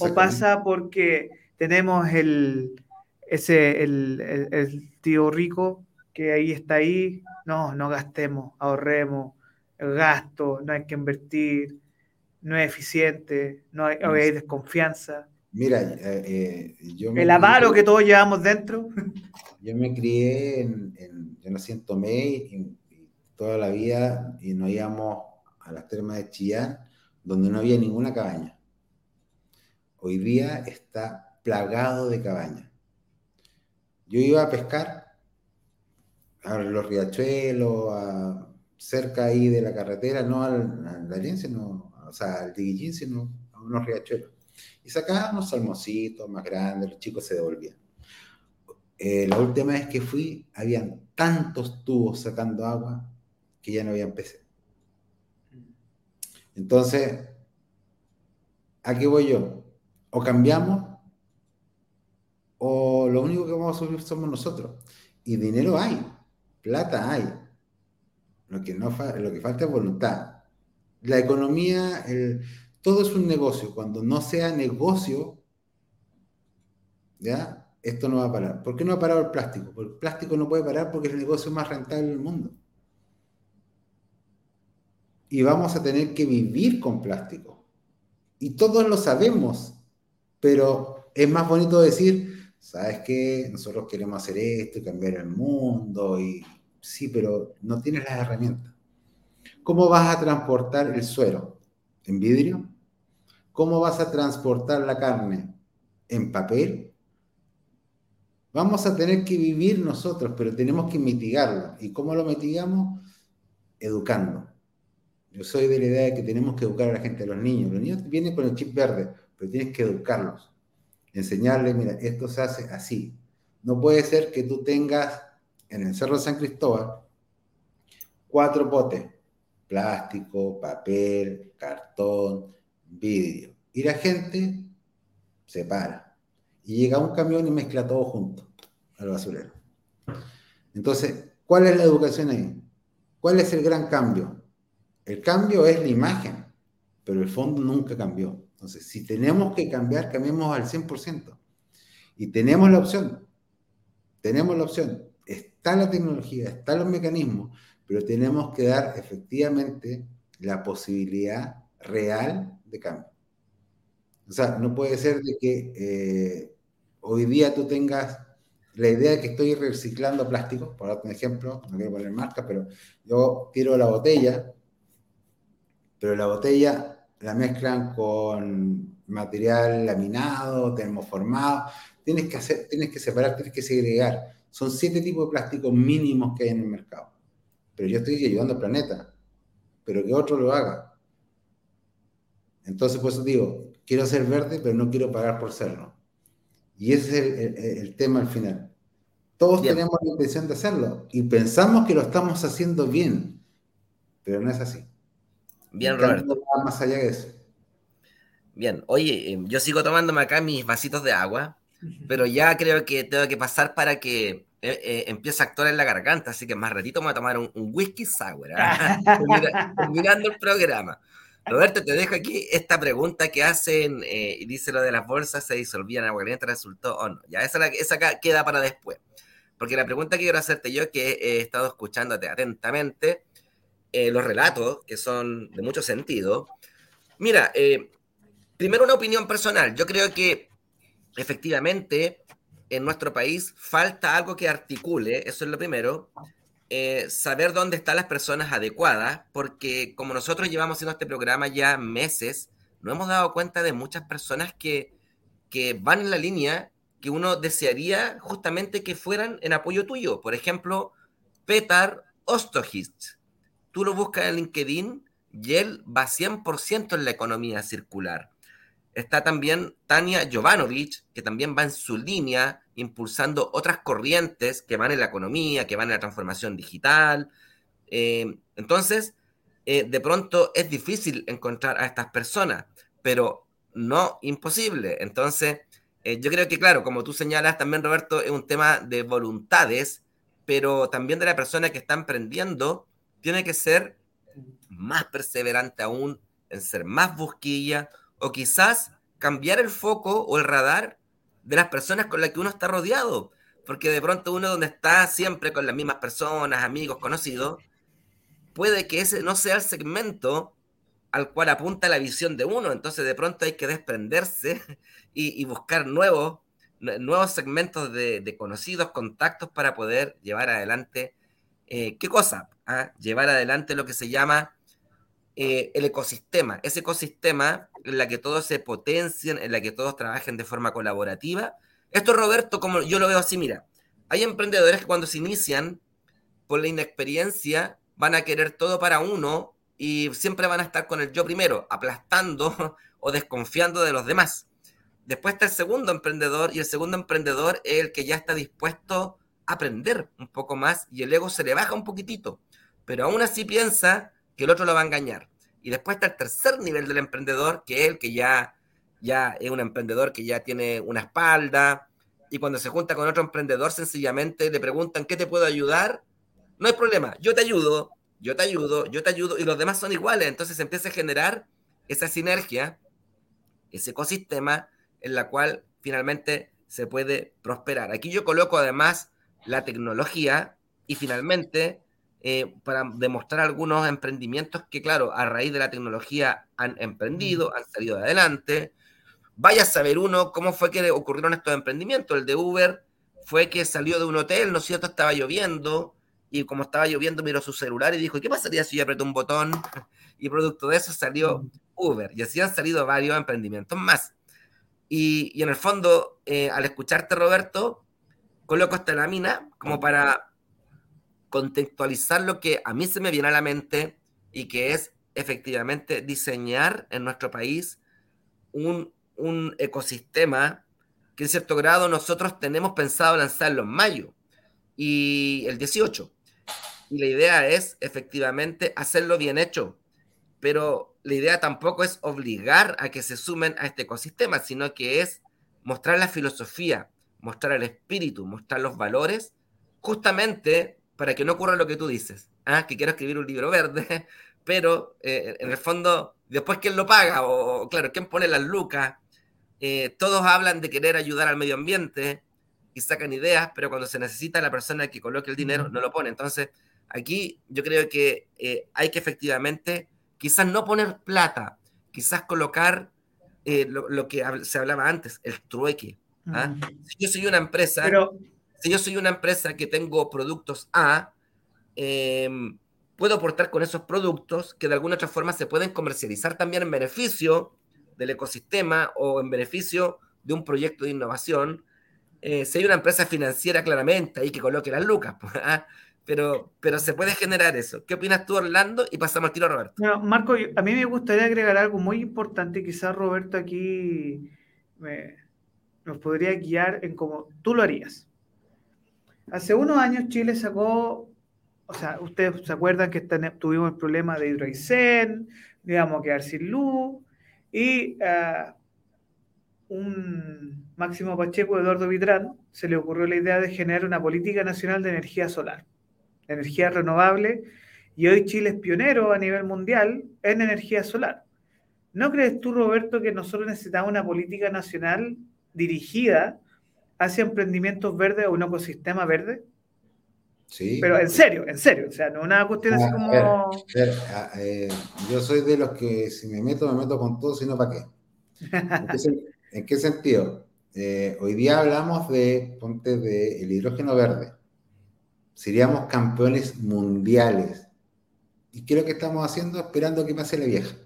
o pasa porque tenemos el, ese, el, tío rico que ahí está ahí, no, no gastemos, ahorremos, el gasto, no hay que invertir, no es eficiente, no hay desconfianza. Mira, eh, eh, yo El avaro que todos llevamos dentro. Yo me crié en, yo nací en Tomé y, toda la vida y nos íbamos a las termas de Chillán, donde no había ninguna cabaña. Hoy día está plagado de cabañas. Yo iba a pescar a los riachuelos, cerca ahí de la carretera, no al, al, sino, o sea, al Tiguillín, sino a unos riachuelos y sacábamos salmocitos más grandes, los chicos se devolvían. Eh, la última vez que fui, habían tantos tubos sacando agua que ya no había peces. Entonces, ¿a qué voy yo? O cambiamos, o lo único que vamos a subir somos nosotros. Y dinero hay, plata hay. Lo que, no lo que falta es voluntad. La economía, el, todo es un negocio. Cuando no sea negocio, ¿ya? Esto no va a parar. ¿Por qué no ha parado el plástico? Porque el plástico no puede parar porque es el negocio más rentable del mundo. Y vamos a tener que vivir con plástico. Y todos lo sabemos, pero es más bonito decir, ¿sabes qué? Nosotros queremos hacer esto y cambiar el mundo. Y sí, pero no tienes las herramientas. ¿Cómo vas a transportar el suero? ¿En vidrio? ¿Cómo vas a transportar la carne? ¿En papel? Vamos a tener que vivir nosotros, pero tenemos que mitigarlo. ¿Y cómo lo mitigamos? Educando. Yo soy de la idea de que tenemos que educar a la gente, a los niños. Los niños vienen con el chip verde, pero tienes que educarlos. Enseñarles, mira, esto se hace así. No puede ser que tú tengas en el Cerro de San Cristóbal cuatro potes, plástico, papel, cartón, vidrio. Y la gente se para. Y llega un camión y mezcla todo junto al basurero. Entonces, ¿cuál es la educación ahí? ¿Cuál es el gran cambio? El cambio es la imagen, pero el fondo nunca cambió. Entonces, si tenemos que cambiar, cambiemos al 100%. Y tenemos la opción. Tenemos la opción. Está la tecnología, están los mecanismos, pero tenemos que dar efectivamente la posibilidad real de cambio. O sea, no puede ser de que eh, hoy día tú tengas la idea de que estoy reciclando plástico, por darte un ejemplo, no quiero poner marca, pero yo tiro la botella, pero la botella la mezclan con material laminado, termoformado, tienes que hacer, tienes que separar, tienes que segregar. Son siete tipos de plásticos mínimos que hay en el mercado. Pero yo estoy ayudando al planeta, pero que otro lo haga. Entonces, por eso digo, quiero ser verde, pero no quiero pagar por serlo. Y ese es el, tema al final. Todos tenemos la intención de hacerlo y pensamos que lo estamos haciendo bien, pero no es así. Bien, Roberto. Más allá de eso. Bien, oye, em, yo sigo tomándome acá mis vasitos de agua, pero ya creo que tengo que pasar para que eh, eh, empiece a actuar en la garganta, así que más ratito me voy a tomar un, whisky sour, ¿ah? terminando el programa. Roberto, te dejo aquí esta pregunta que hacen, eh, y dice lo de las bolsas se disolvían en agua caliente, resultó o no. Ya, esa, esa queda para después. Porque la pregunta que quiero hacerte yo, que he estado escuchándote atentamente, eh, los relatos, que son de mucho sentido. Mira, eh, primero una opinión personal. Yo creo que efectivamente en nuestro país falta algo que articule, eso es lo primero, eh, saber dónde están las personas adecuadas, porque como nosotros llevamos haciendo este programa ya meses, nos hemos dado cuenta de muchas personas que, que van en la línea que uno desearía justamente que fueran en apoyo tuyo. Por ejemplo, Petar Ostohist. Tú lo buscas en LinkedIn y él va 100% en la economía circular. Está también Tania Jovanovic, que también va en su línea impulsando otras corrientes que van en la economía, que van en la transformación digital. Eh, entonces, eh, de pronto es difícil encontrar a estas personas, pero no imposible. Entonces, eh, yo creo que, claro, como tú señalas también, Roberto, es un tema de voluntades, pero también de la persona que está emprendiendo, tiene que ser más perseverante aún, en ser más busquilla, o quizás cambiar el foco o el radar de las personas con las que uno está rodeado. Porque de pronto uno donde está siempre con las mismas personas, amigos, conocidos, puede que ese no sea el segmento al cual apunta la visión de uno. Entonces de pronto hay que desprenderse y, buscar nuevos, nuevos segmentos de, conocidos, contactos para poder llevar adelante, eh, ¿qué cosa? ¿Ah? Llevar adelante lo que se llama eh, el ecosistema, ese ecosistema en la que todos se potencien, en la que todos trabajen de forma colaborativa. Esto, Roberto, como yo lo veo así, mira, hay emprendedores que cuando se inician, por la inexperiencia, van a querer todo para uno y siempre van a estar con el yo primero, aplastando o desconfiando de los demás. Después está el segundo emprendedor y el segundo emprendedor es el que ya está dispuesto a aprender un poco más y el ego se le baja un poquitito, pero aún así piensa que el otro lo va a engañar. Y después está el tercer nivel del emprendedor, que es el que ya, ya es un emprendedor que ya tiene una espalda. Y cuando se junta con otro emprendedor, sencillamente le preguntan, ¿qué te puedo ayudar? No hay problema, yo te ayudo, yo te ayudo, yo te ayudo. Y los demás son iguales. Entonces empieza a generar esa sinergia, ese ecosistema en la cual finalmente se puede prosperar. Aquí yo coloco además la tecnología y finalmente eh, para demostrar algunos emprendimientos que, claro, a raíz de la tecnología han emprendido, han salido adelante. Vaya a saber uno cómo fue que ocurrieron estos emprendimientos. El de Uber fue que salió de un hotel, ¿no es cierto? Estaba lloviendo y como estaba lloviendo miró su celular y dijo, ¿qué pasaría si yo aprieto un botón? Y producto de eso salió Uber. Y así han salido varios emprendimientos más. Y, en el fondo, eh, al escucharte, Roberto, coloco esta lámina como para contextualizar lo que a mí se me viene a la mente y que es efectivamente diseñar en nuestro país un, ecosistema que en cierto grado nosotros tenemos pensado lanzarlo en mayo y el 18. Y la idea es efectivamente hacerlo bien hecho. Pero la idea tampoco es obligar a que se sumen a este ecosistema, sino que es mostrar la filosofía, mostrar el espíritu, mostrar los valores, justamente para que no ocurra lo que tú dices, ¿ah? que quiero escribir un libro verde, pero eh, en el fondo, después quién lo paga, o claro, quién pone las lucas, eh, todos hablan de querer ayudar al medio ambiente y sacan ideas, pero cuando se necesita la persona que coloque el dinero, no lo pone. Entonces, aquí yo creo que eh, hay que efectivamente, quizás no poner plata, quizás colocar lo, que se hablaba antes, el trueque. ¿ah? Si yo soy una empresa, pero... si yo soy una empresa que tengo productos A, em, puedo aportar con esos productos que de alguna otra forma se pueden comercializar también en beneficio del ecosistema o en beneficio de un proyecto de innovación. Eh, si hay una empresa financiera claramente ahí que coloque las lucas, pues, ¿ah? pero, pero se puede generar eso. ¿Qué opinas tú, Orlando? Y pasamos al tiro a Roberto. Marco, a mí me gustaría agregar algo muy importante, quizás Roberto aquí nos podría guiar en cómo tú lo harías. Hace unos años Chile sacó o sea, ustedes se acuerdan que tuvimos el problema de Hidroicén, a quedar sin luz, y uh, un Máximo Pacheco, Eduardo Vitrán, se le ocurrió la idea de generar una política nacional de energía solar, energía renovable, y hoy Chile es pionero a nivel mundial en energía solar. ¿No crees tú, Roberto, que nosotros necesitamos una política nacional dirigida hacia emprendimientos verdes o un ecosistema verde? Pero en serio, en serio, o sea, no una cuestión así como... Eh, yo soy de los que si me meto, me meto con todo, sino para qué. ¿En qué, sentido? Eh, hoy día hablamos de, ponte, de el hidrógeno verde. Seríamos campeones mundiales. ¿Y qué es lo que estamos haciendo? Esperando que pase la vieja.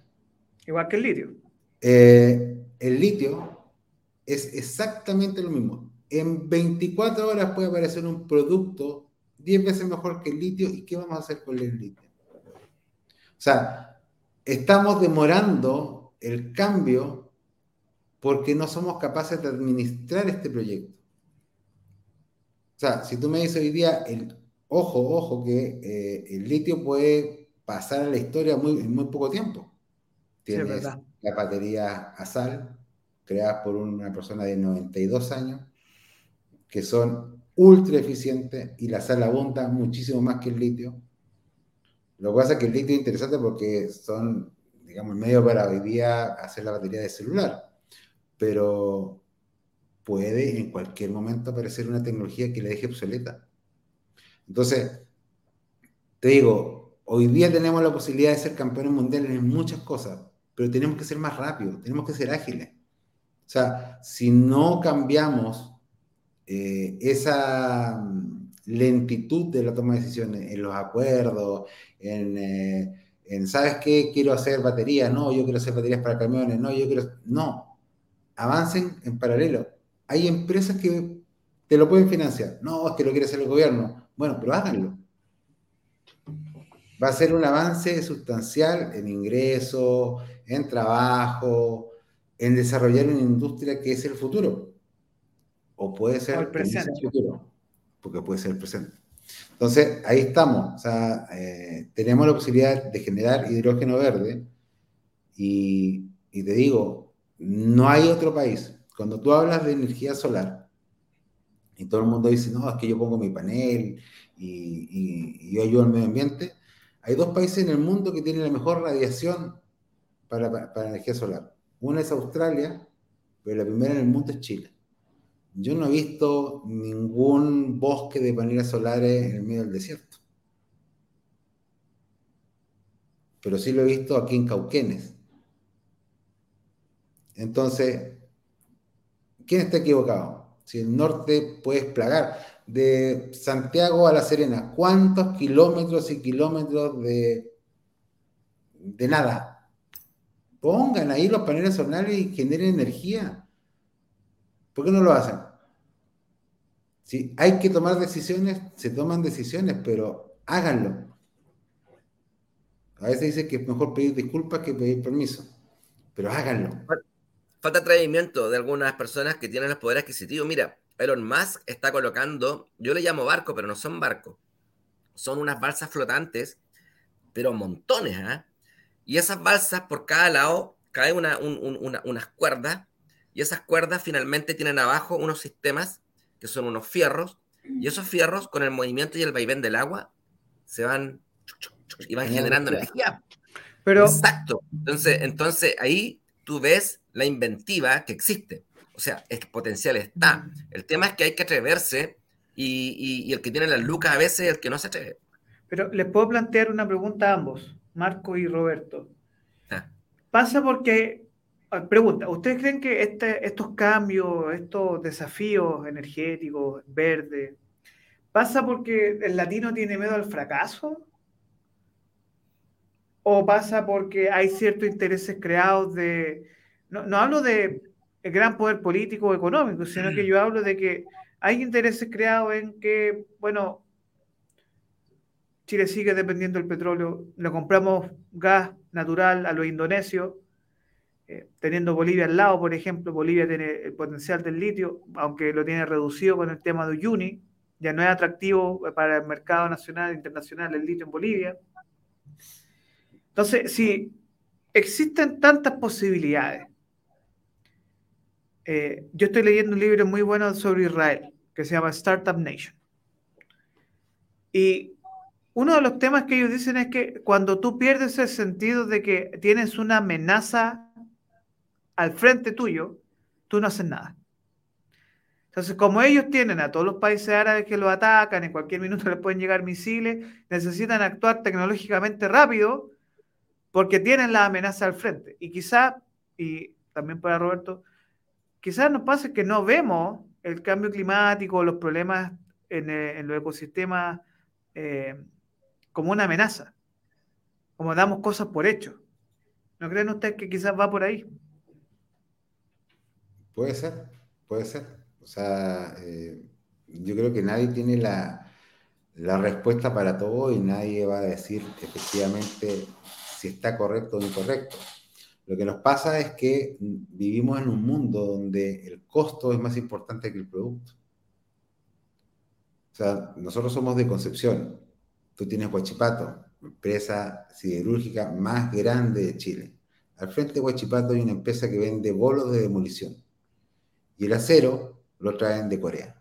Igual que el litio. Eh, el litio es exactamente lo mismo. En 24 horas puede aparecer un producto 10 veces mejor que el litio. ¿Y qué vamos a hacer con el litio? O sea, estamos demorando el cambio porque no somos capaces de administrar este proyecto. O sea, si tú me dices hoy día, el, ojo, ojo, que eh, el litio puede pasar a la historia muy, en muy poco tiempo. Tienes la batería a sal, creada por una persona de 92 años, que son ultra eficiente y la sal abunda muchísimo más que el litio. Lo que pasa es que el litio es interesante porque son, digamos, el medio para hoy día hacer la batería de celular, pero puede en cualquier momento aparecer una tecnología que le deje obsoleta. Entonces, te digo, hoy día tenemos la posibilidad de ser campeones mundiales en muchas cosas, pero tenemos que ser más rápidos, tenemos que ser ágiles. O sea, si no cambiamos eh, esa mm, lentitud de la toma de decisiones en los acuerdos, eh, en, ¿sabes qué? Quiero hacer baterías, no, yo quiero hacer baterías para camiones, no, yo quiero... No, avancen en paralelo. Hay empresas que te lo pueden financiar. No, es que lo quiere hacer el gobierno. Bueno, pero háganlo. Va a ser un avance sustancial en ingresos, en trabajo, en desarrollar una industria que es el futuro o puede ser el presente. futuro, porque puede ser el presente. Entonces, ahí estamos. O sea, eh, tenemos la posibilidad de generar hidrógeno verde y, y, te digo, no hay otro país. Cuando tú hablas de energía solar y todo el mundo dice, no, es que yo pongo mi panel y, y yo ayudo al medio ambiente, hay dos países en el mundo que tienen la mejor radiación para, para, para energía solar. Una es Australia, pero la primera en el mundo es Chile. Yo no he visto ningún bosque de paneles solares en el medio del desierto. Pero sí lo he visto aquí en Cauquenes. Entonces, ¿quién está equivocado? Si el norte puede plagar de Santiago a La Serena, ¿cuántos kilómetros y kilómetros de, de nada? Pongan ahí los paneles solares y generen energía. ¿Por qué no lo hacen? Si hay que tomar decisiones, se toman decisiones, pero háganlo. A veces dice que es mejor pedir disculpas que pedir permiso, pero háganlo. Falta atrevimiento de algunas personas que tienen los poderes adquisitivos. Mira, Elon Musk está colocando, yo le llamo barco, pero no son barcos, son unas balsas flotantes, pero montones, ¿ah? Y esas balsas por cada lado caen una, unas cuerdas y esas cuerdas finalmente tienen abajo unos sistemas que son unos fierros y esos fierros con el movimiento y el vaivén del agua se van y van generando energía. Pero... Exacto. Entonces, entonces ahí tú ves la inventiva que existe. O sea, el potencial está. El tema es que hay que atreverse y, el que tiene las lucas a veces es el que no se atreve. Pero les puedo plantear una pregunta a ambos, Marco y Roberto. Ah. Pasa porque, ah, pregunta, ¿ustedes creen que este, estos cambios, estos desafíos energéticos, verdes, pasa porque el latino tiene miedo al fracaso? ¿O pasa porque hay ciertos intereses creados de... No, no hablo de el gran poder político o económico, sino que yo hablo de que hay intereses creados en que, bueno, Chile sigue dependiendo del petróleo, le compramos gas natural a los indonesios, eh, teniendo Bolivia al lado, por ejemplo, Bolivia tiene el potencial del litio, aunque lo tiene reducido con el tema de Uyuni, ya no es atractivo para el mercado nacional e internacional el litio en Bolivia. Entonces, si existen tantas posibilidades, eh, yo estoy leyendo un libro muy bueno sobre Israel, que se llama Startup Nation. Y uno de los temas que ellos dicen es que cuando tú pierdes el sentido de que tienes una amenaza al frente tuyo, tú no haces nada. Entonces, como ellos tienen a todos los países árabes que los atacan, en cualquier minuto les pueden llegar misiles, necesitan actuar tecnológicamente rápido porque tienen la amenaza al frente. Y quizá, y también para Roberto, quizás nos pasa que no vemos el cambio climático, los problemas en, eh, los ecosistemas eh, como una amenaza, como damos cosas por hecho. ¿No creen ustedes que quizás va por ahí? Puede ser, puede ser. O sea, eh, yo creo que nadie tiene la, la respuesta para todo y nadie va a decir efectivamente si está correcto o incorrecto. Lo que nos pasa es que vivimos en un mundo donde el costo es más importante que el producto. O sea, nosotros somos de Concepción. Tú tienes Huachipato, empresa siderúrgica más grande de Chile. Al frente de Huachipato hay una empresa que vende bolos de demolición. Y el acero lo traen de Corea.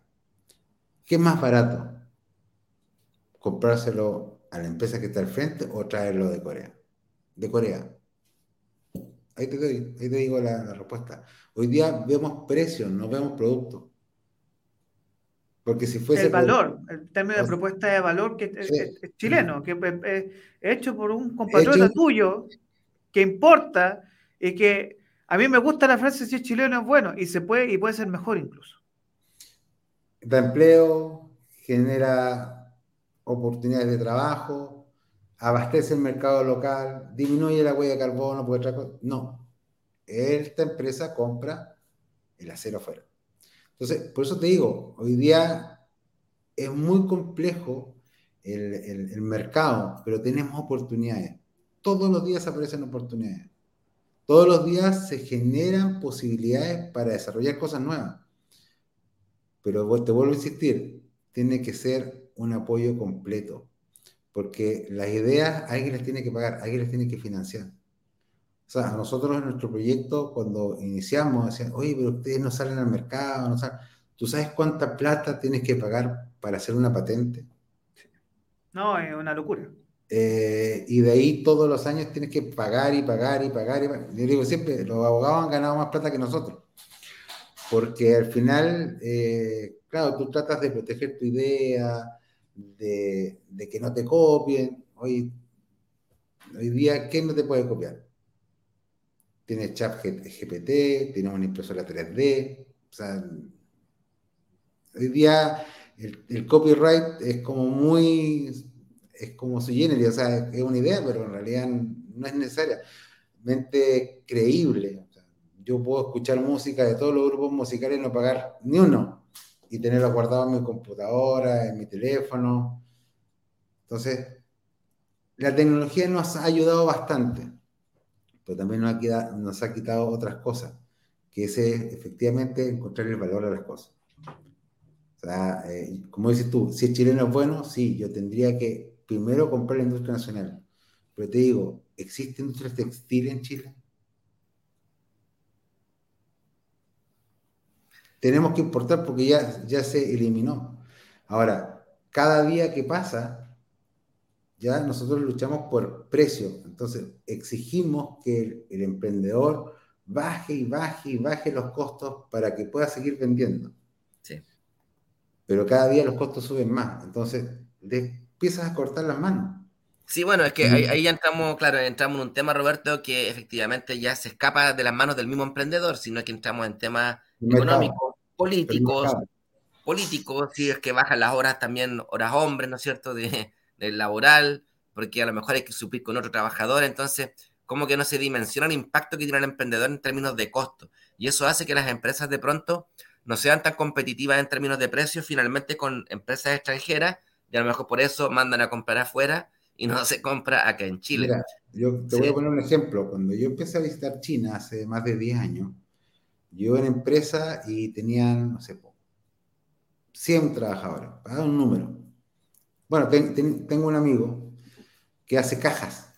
¿Qué es más barato? ¿Comprárselo a la empresa que está al frente o traerlo de Corea? De Corea. Ahí te, digo la, respuesta. Hoy día vemos precios, no vemos productos. Porque si fuese. El valor, el término de propuesta de valor que es, chileno, que es, hecho por un compatriota tuyo que importa y que a mí me gusta la frase si es chileno es bueno y se puede y puede ser mejor incluso. Da empleo, genera oportunidades de trabajo, abastece el mercado local, disminuye la huella de carbono, porque No, esta empresa compra el acero afuera. Entonces, por eso te digo, hoy día es muy complejo el, el, mercado, pero tenemos oportunidades. Todos los días aparecen oportunidades. Todos los días se generan posibilidades para desarrollar cosas nuevas. Pero te vuelvo a insistir, tiene que ser un apoyo completo porque las ideas alguien les tiene que pagar, alguien les tiene que financiar. O sea, a nosotros en nuestro proyecto, cuando iniciamos, decían, oye, pero ustedes no salen al mercado, no salen. ¿Tú sabes cuánta plata tienes que pagar para hacer una patente? No, es una locura. Eh, y de ahí todos los años tienes que pagar y pagar y pagar. Y pagar. Yo digo siempre, los abogados han ganado más plata que nosotros. Porque al final, eh, claro, tú tratas de proteger tu idea, de, que no te copien. Hoy, hoy día, ¿qué no te puede copiar? Tienes chat GPT, tienes una impresora 3D. O sea, hoy día el, copyright es como muy, es como su generis, o sea, es una idea, pero en realidad no es necesariamente creíble. yo puedo escuchar música de todos los grupos musicales y no pagar ni uno y tenerlo guardado en mi computadora, en mi teléfono. Entonces, la tecnología nos ha ayudado bastante, pero también nos ha, quitado, otras cosas, que es efectivamente encontrar el valor a las cosas. O sea, eh, como dices tú, si el chileno es bueno, sí, yo tendría que primero comprar la industria nacional, pero te digo, ¿existe industria textil en Chile? Tenemos que importar porque ya, ya se eliminó. Ahora, cada día que pasa, ya nosotros luchamos por precio. Entonces, exigimos que el, emprendedor baje y baje y baje los costos para que pueda seguir vendiendo. Sí. Pero cada día los costos suben más. Entonces, le empiezas a cortar las manos. Sí, bueno, es que ahí, ya entramos, claro, entramos en un tema, Roberto, que efectivamente ya se escapa de las manos del mismo emprendedor, sino que entramos en temas económicos, políticos, políticos, si es que bajan las horas también, horas hombres, ¿no es cierto?, de, laboral, porque a lo mejor hay que suplir con otro trabajador, entonces, como que no se dimensiona el impacto que tiene el emprendedor en términos de costo. Y eso hace que las empresas de pronto no sean tan competitivas en términos de precios finalmente con empresas extranjeras, y a lo mejor por eso mandan a comprar afuera y no se compra acá en Chile. Mira, yo te voy a poner un ejemplo. Cuando yo empecé a visitar China hace más de 10 años, yo en empresa y tenían, no sé, 100 trabajadores, para un número. Bueno, tengo un amigo que hace cajas.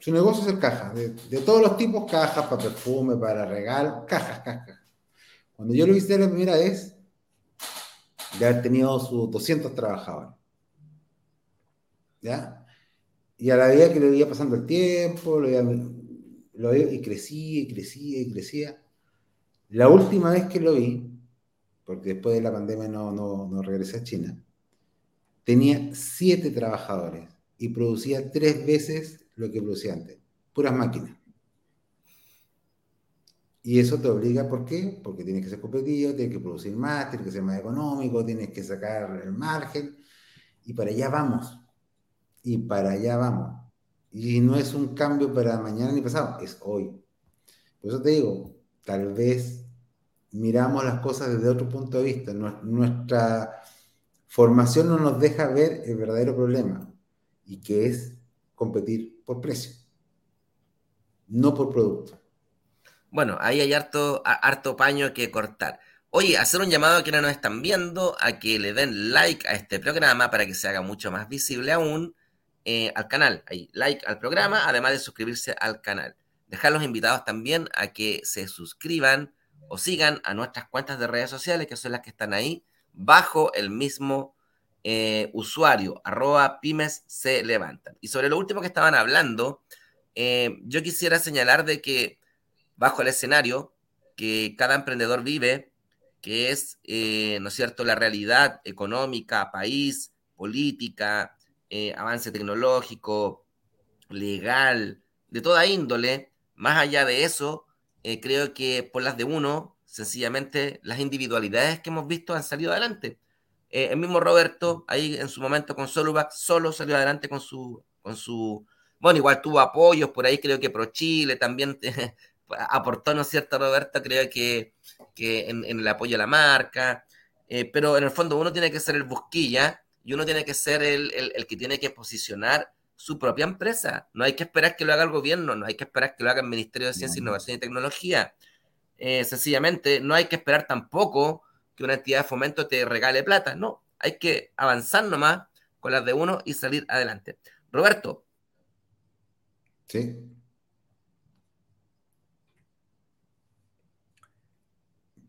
Su negocio es el cajas, de, de, todos los tipos, cajas para perfume, para regalo, cajas, cajas. Cuando yo lo visité la primera vez, ya haber tenido sus 200 trabajadores. ¿ya? Y a la medida que le iba pasando el tiempo, lo lo y crecía y crecía y crecía. La última vez que lo vi, porque después de la pandemia no, no, no regresé a China, tenía siete trabajadores y producía tres veces lo que producía antes, puras máquinas. Y eso te obliga, ¿por qué? Porque tienes que ser competitivo, tienes que producir más, tienes que ser más económico, tienes que sacar el margen, y para allá vamos y para allá vamos. Y no es un cambio para mañana ni pasado, es hoy. Por eso te digo, tal vez miramos las cosas desde otro punto de vista. Nuestra formación no nos deja ver el verdadero problema y que es competir por precio, no por producto. Bueno, ahí hay harto, harto paño que cortar. Oye, hacer un llamado a quienes nos están viendo a que le den like a este programa para que se haga mucho más visible aún eh, al canal, ahí, like al programa, además de suscribirse al canal. Dejar los invitados también a que se suscriban o sigan a nuestras cuentas de redes sociales, que son las que están ahí, bajo el mismo eh, usuario, arroba pymes se levantan. Y sobre lo último que estaban hablando, eh, yo quisiera señalar de que bajo el escenario que cada emprendedor vive, que es, ¿no es cierto?, la realidad económica, país, política, eh, avance tecnológico, legal, de toda índole. Más allá de eso, eh, creo que por las de uno, sencillamente las individualidades que hemos visto han salido adelante. Eh, el mismo Roberto, ahí en su momento con Solubac, solo salió adelante con su, con su, bueno, igual tuvo apoyos por ahí, creo que Pro Chile también aportó, ¿no es cierto, Roberto? Creo que, que en, el apoyo a la marca, pero en el fondo uno tiene que ser el busquilla y uno tiene que ser el, que tiene que posicionar su propia empresa. No hay que esperar que lo haga el gobierno, no hay que esperar que lo haga el Ministerio de Ciencia, Innovación y Tecnología. Eh, sencillamente, no hay que esperar tampoco que una entidad de fomento te regale plata, no. Hay que avanzar nomás con las de uno y salir adelante. Roberto. Sí.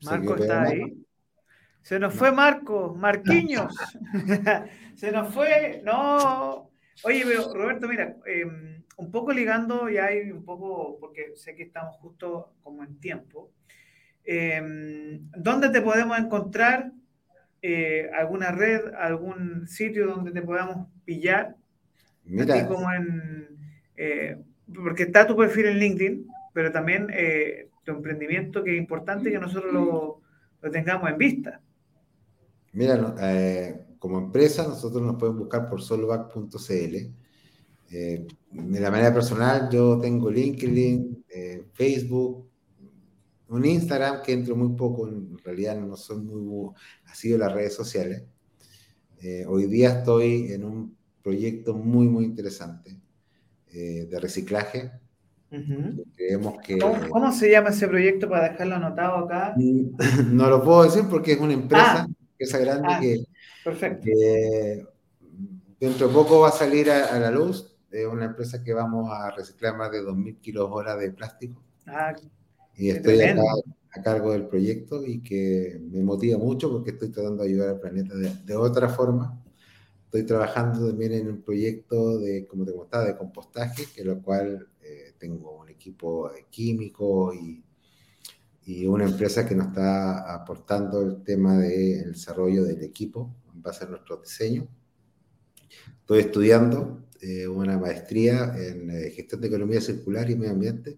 Marco está ahí. Se nos fue Marco, Marquiños. Se nos fue, no. Oye, pero Roberto, mira, em, un poco ligando, ya hay un poco, porque sé que estamos justo como en tiempo. Em, ¿Dónde te podemos encontrar? Eh, ¿Alguna red, algún sitio donde te podamos pillar? Mira. como en, eh, porque está tu perfil en LinkedIn, pero también eh, tu emprendimiento, que es importante que nosotros lo, lo tengamos en vista. Mira, eh, como empresa nosotros nos pueden buscar por soloback.cl. Eh, de la manera personal, yo tengo LinkedIn, eh, Facebook, un Instagram que entro muy poco, en realidad no soy muy así de las redes sociales. hoy día estoy en un proyecto muy, muy interesante de reciclaje. Creemos que, ¿Cómo, ¿Cómo, se llama ese proyecto para dejarlo anotado acá? No lo puedo decir porque es una empresa. Ah esa grande ah, que, perfecto. dentro de poco va a salir a, la luz. es una empresa que vamos a reciclar más de 2.000 kilos hora de plástico. Ah, y estoy acá a cargo del proyecto y que me motiva mucho porque estoy tratando de ayudar al planeta de, otra forma. Estoy trabajando también en un proyecto de, como te contaba, de compostaje, que lo cual tengo un equipo químico y, y, una empresa que nos está aportando el tema del desarrollo del equipo en base a nuestro diseño. Estoy estudiando eh, una maestría en eh, gestión de economía circular y medio ambiente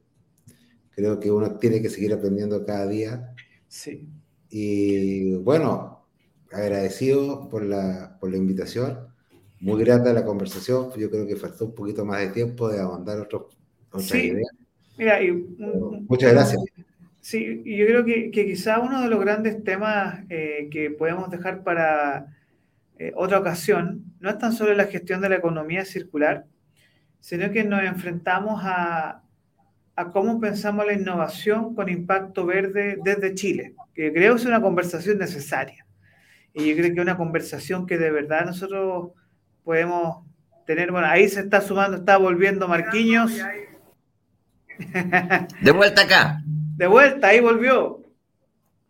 Creo que uno tiene que seguir aprendiendo cada día. Sí. Y bueno, agradecido por la, por la invitación. Muy grata la conversación. Yo creo que faltó un poquito más de tiempo de ahondar otros, sí. Mira, y, muchas gracias. Sí, y yo creo que, que, quizá uno de los grandes temas eh, que podemos dejar para eh, otra ocasión no es tan solo la gestión de la economía circular, sino que nos enfrentamos a, a cómo pensamos la innovación con impacto verde desde Chile, que creo que es una conversación necesaria. Y yo creo que es una conversación que de verdad nosotros podemos tener. Bueno, ahí se está sumando, está volviendo Marquiños. De vuelta acá. De vuelta, ahí volvió.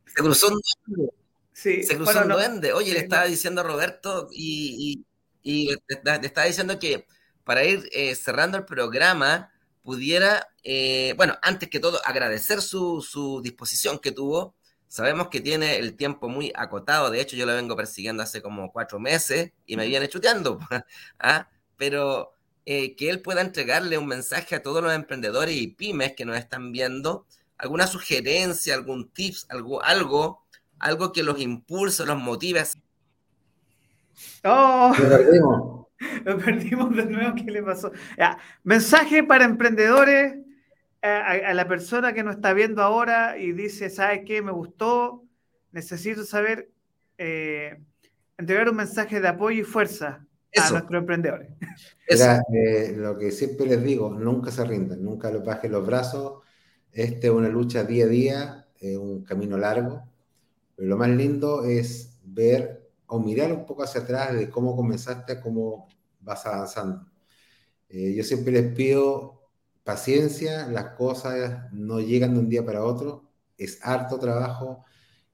Se cruzó un duende. Sí, se cruzó un duende. Oye, le estaba diciendo a Roberto y, le, estaba diciendo que para ir eh, cerrando el programa, pudiera, eh, bueno, antes que todo, agradecer su, disposición que tuvo. Sabemos que tiene el tiempo muy acotado, de hecho yo lo vengo persiguiendo hace como cuatro meses y me viene chuteando, ¿ah? pero eh, que él pueda entregarle un mensaje a todos los emprendedores y pymes que nos están viendo, alguna sugerencia, algún tips, algo, algo, algo que los impulse, los motive. ¡Oh! Lo perdimos de nuevo. ¿Qué le pasó? mensaje para emprendedores. Eh, a, la persona que nos está viendo ahora y dice, ¿sabes qué? Me gustó. Necesito saber, eh, entregar un mensaje de apoyo y fuerza a nuestros emprendedores. Eh, lo que siempre les digo, nunca se rindan, nunca lo bajen los brazos. Este es una lucha día a día, es un camino largo. Pero lo más lindo es ver o mirar un poco hacia atrás de cómo comenzaste a cómo vas avanzando. Eh, yo siempre les pido paciencia, las cosas no llegan de un día para otro, es harto trabajo,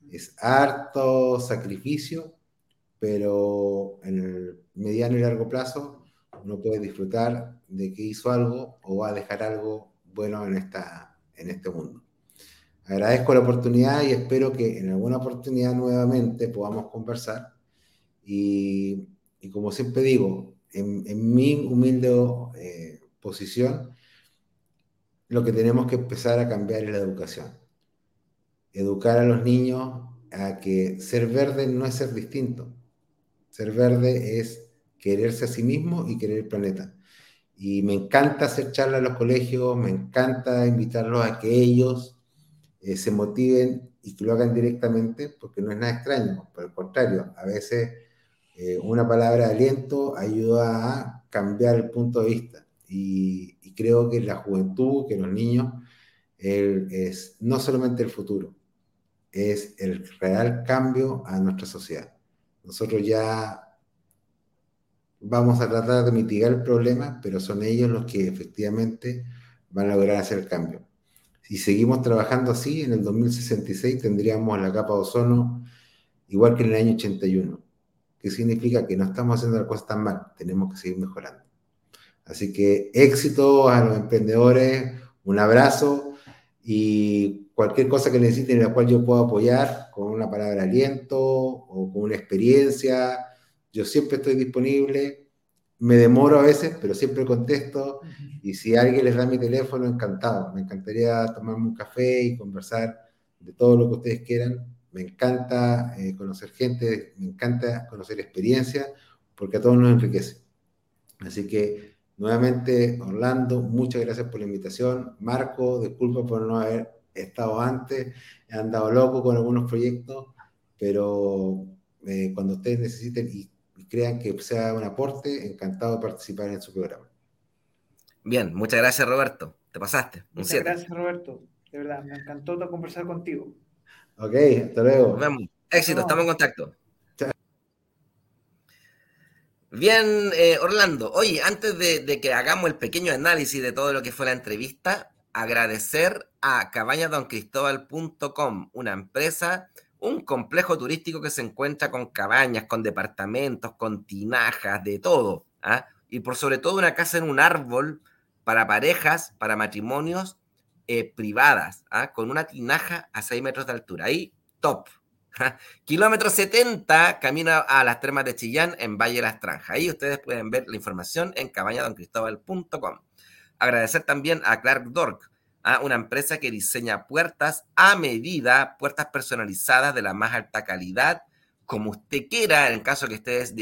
es harto sacrificio, pero en el mediano y largo plazo uno puede disfrutar de que hizo algo o va a dejar algo bueno en, esta, en este mundo. Agradezco la oportunidad y espero que en alguna oportunidad nuevamente podamos conversar y, como siempre digo, en, mi humilde eh, posición, lo que tenemos que empezar a cambiar es la educación. Educar a los niños a que ser verde no es ser distinto. Ser verde es quererse a sí mismo y querer el planeta. Y me encanta hacer charlas en los colegios, me encanta invitarlos a que ellos eh, se motiven y que lo hagan directamente, porque no es nada extraño. Por el contrario, a veces eh, una palabra de aliento ayuda a cambiar el punto de vista. Y, creo que la juventud, que los niños, es no solamente el futuro, es el real cambio a nuestra sociedad. Nosotros ya vamos a tratar de mitigar el problema, pero son ellos los que efectivamente van a lograr hacer el cambio. Si seguimos trabajando así, en el 2066 tendríamos la capa de ozono igual que en el año 81 que significa que no estamos haciendo las cosas tan mal, tenemos que seguir mejorando. Así que éxito a los emprendedores, un abrazo y cualquier cosa que necesiten en la cual yo pueda apoyar con una palabra de aliento o con una experiencia, yo siempre estoy disponible. Me demoro a veces, pero siempre contesto. Y si alguien les da mi teléfono, encantado. Me encantaría tomarme un café y conversar de todo lo que ustedes quieran me encanta eh, conocer gente, me encanta conocer experiencia, porque a todos nos enriquece. Así que nuevamente, Orlando, muchas gracias por la invitación. Marco, disculpa por no haber estado antes, he andado loco con algunos proyectos, pero eh, cuando ustedes necesiten y, crean que sea un aporte, encantado de participar en su programa. Bien, muchas gracias Roberto, te pasaste. Muchas gracias Roberto, de verdad, me encantó conversar contigo. Ok, hasta luego. Éxito, estamos en contacto. Bien, eh, Orlando. Oye, antes de, que hagamos el pequeño análisis de todo lo que fue la entrevista, agradecer a cabañadoncristóbal.com, una empresa, un complejo turístico que se encuentra con cabañas, con departamentos, con tinajas, de todo. ¿ah? Y por sobre todo una casa en un árbol para parejas, para matrimonios eh, privadas, ¿ah? con una tinaja a 6 metros de altura. Ahí, top. Kilómetro 70, camino a las termas de Chillán en Valle de las Tranjas. Ahí ustedes pueden ver la información en cabañadoncristóbal.com. Agradecer también a Clark Dork, a una empresa que diseña puertas a medida, puertas personalizadas de la más alta calidad, como usted quiera, en el caso que estés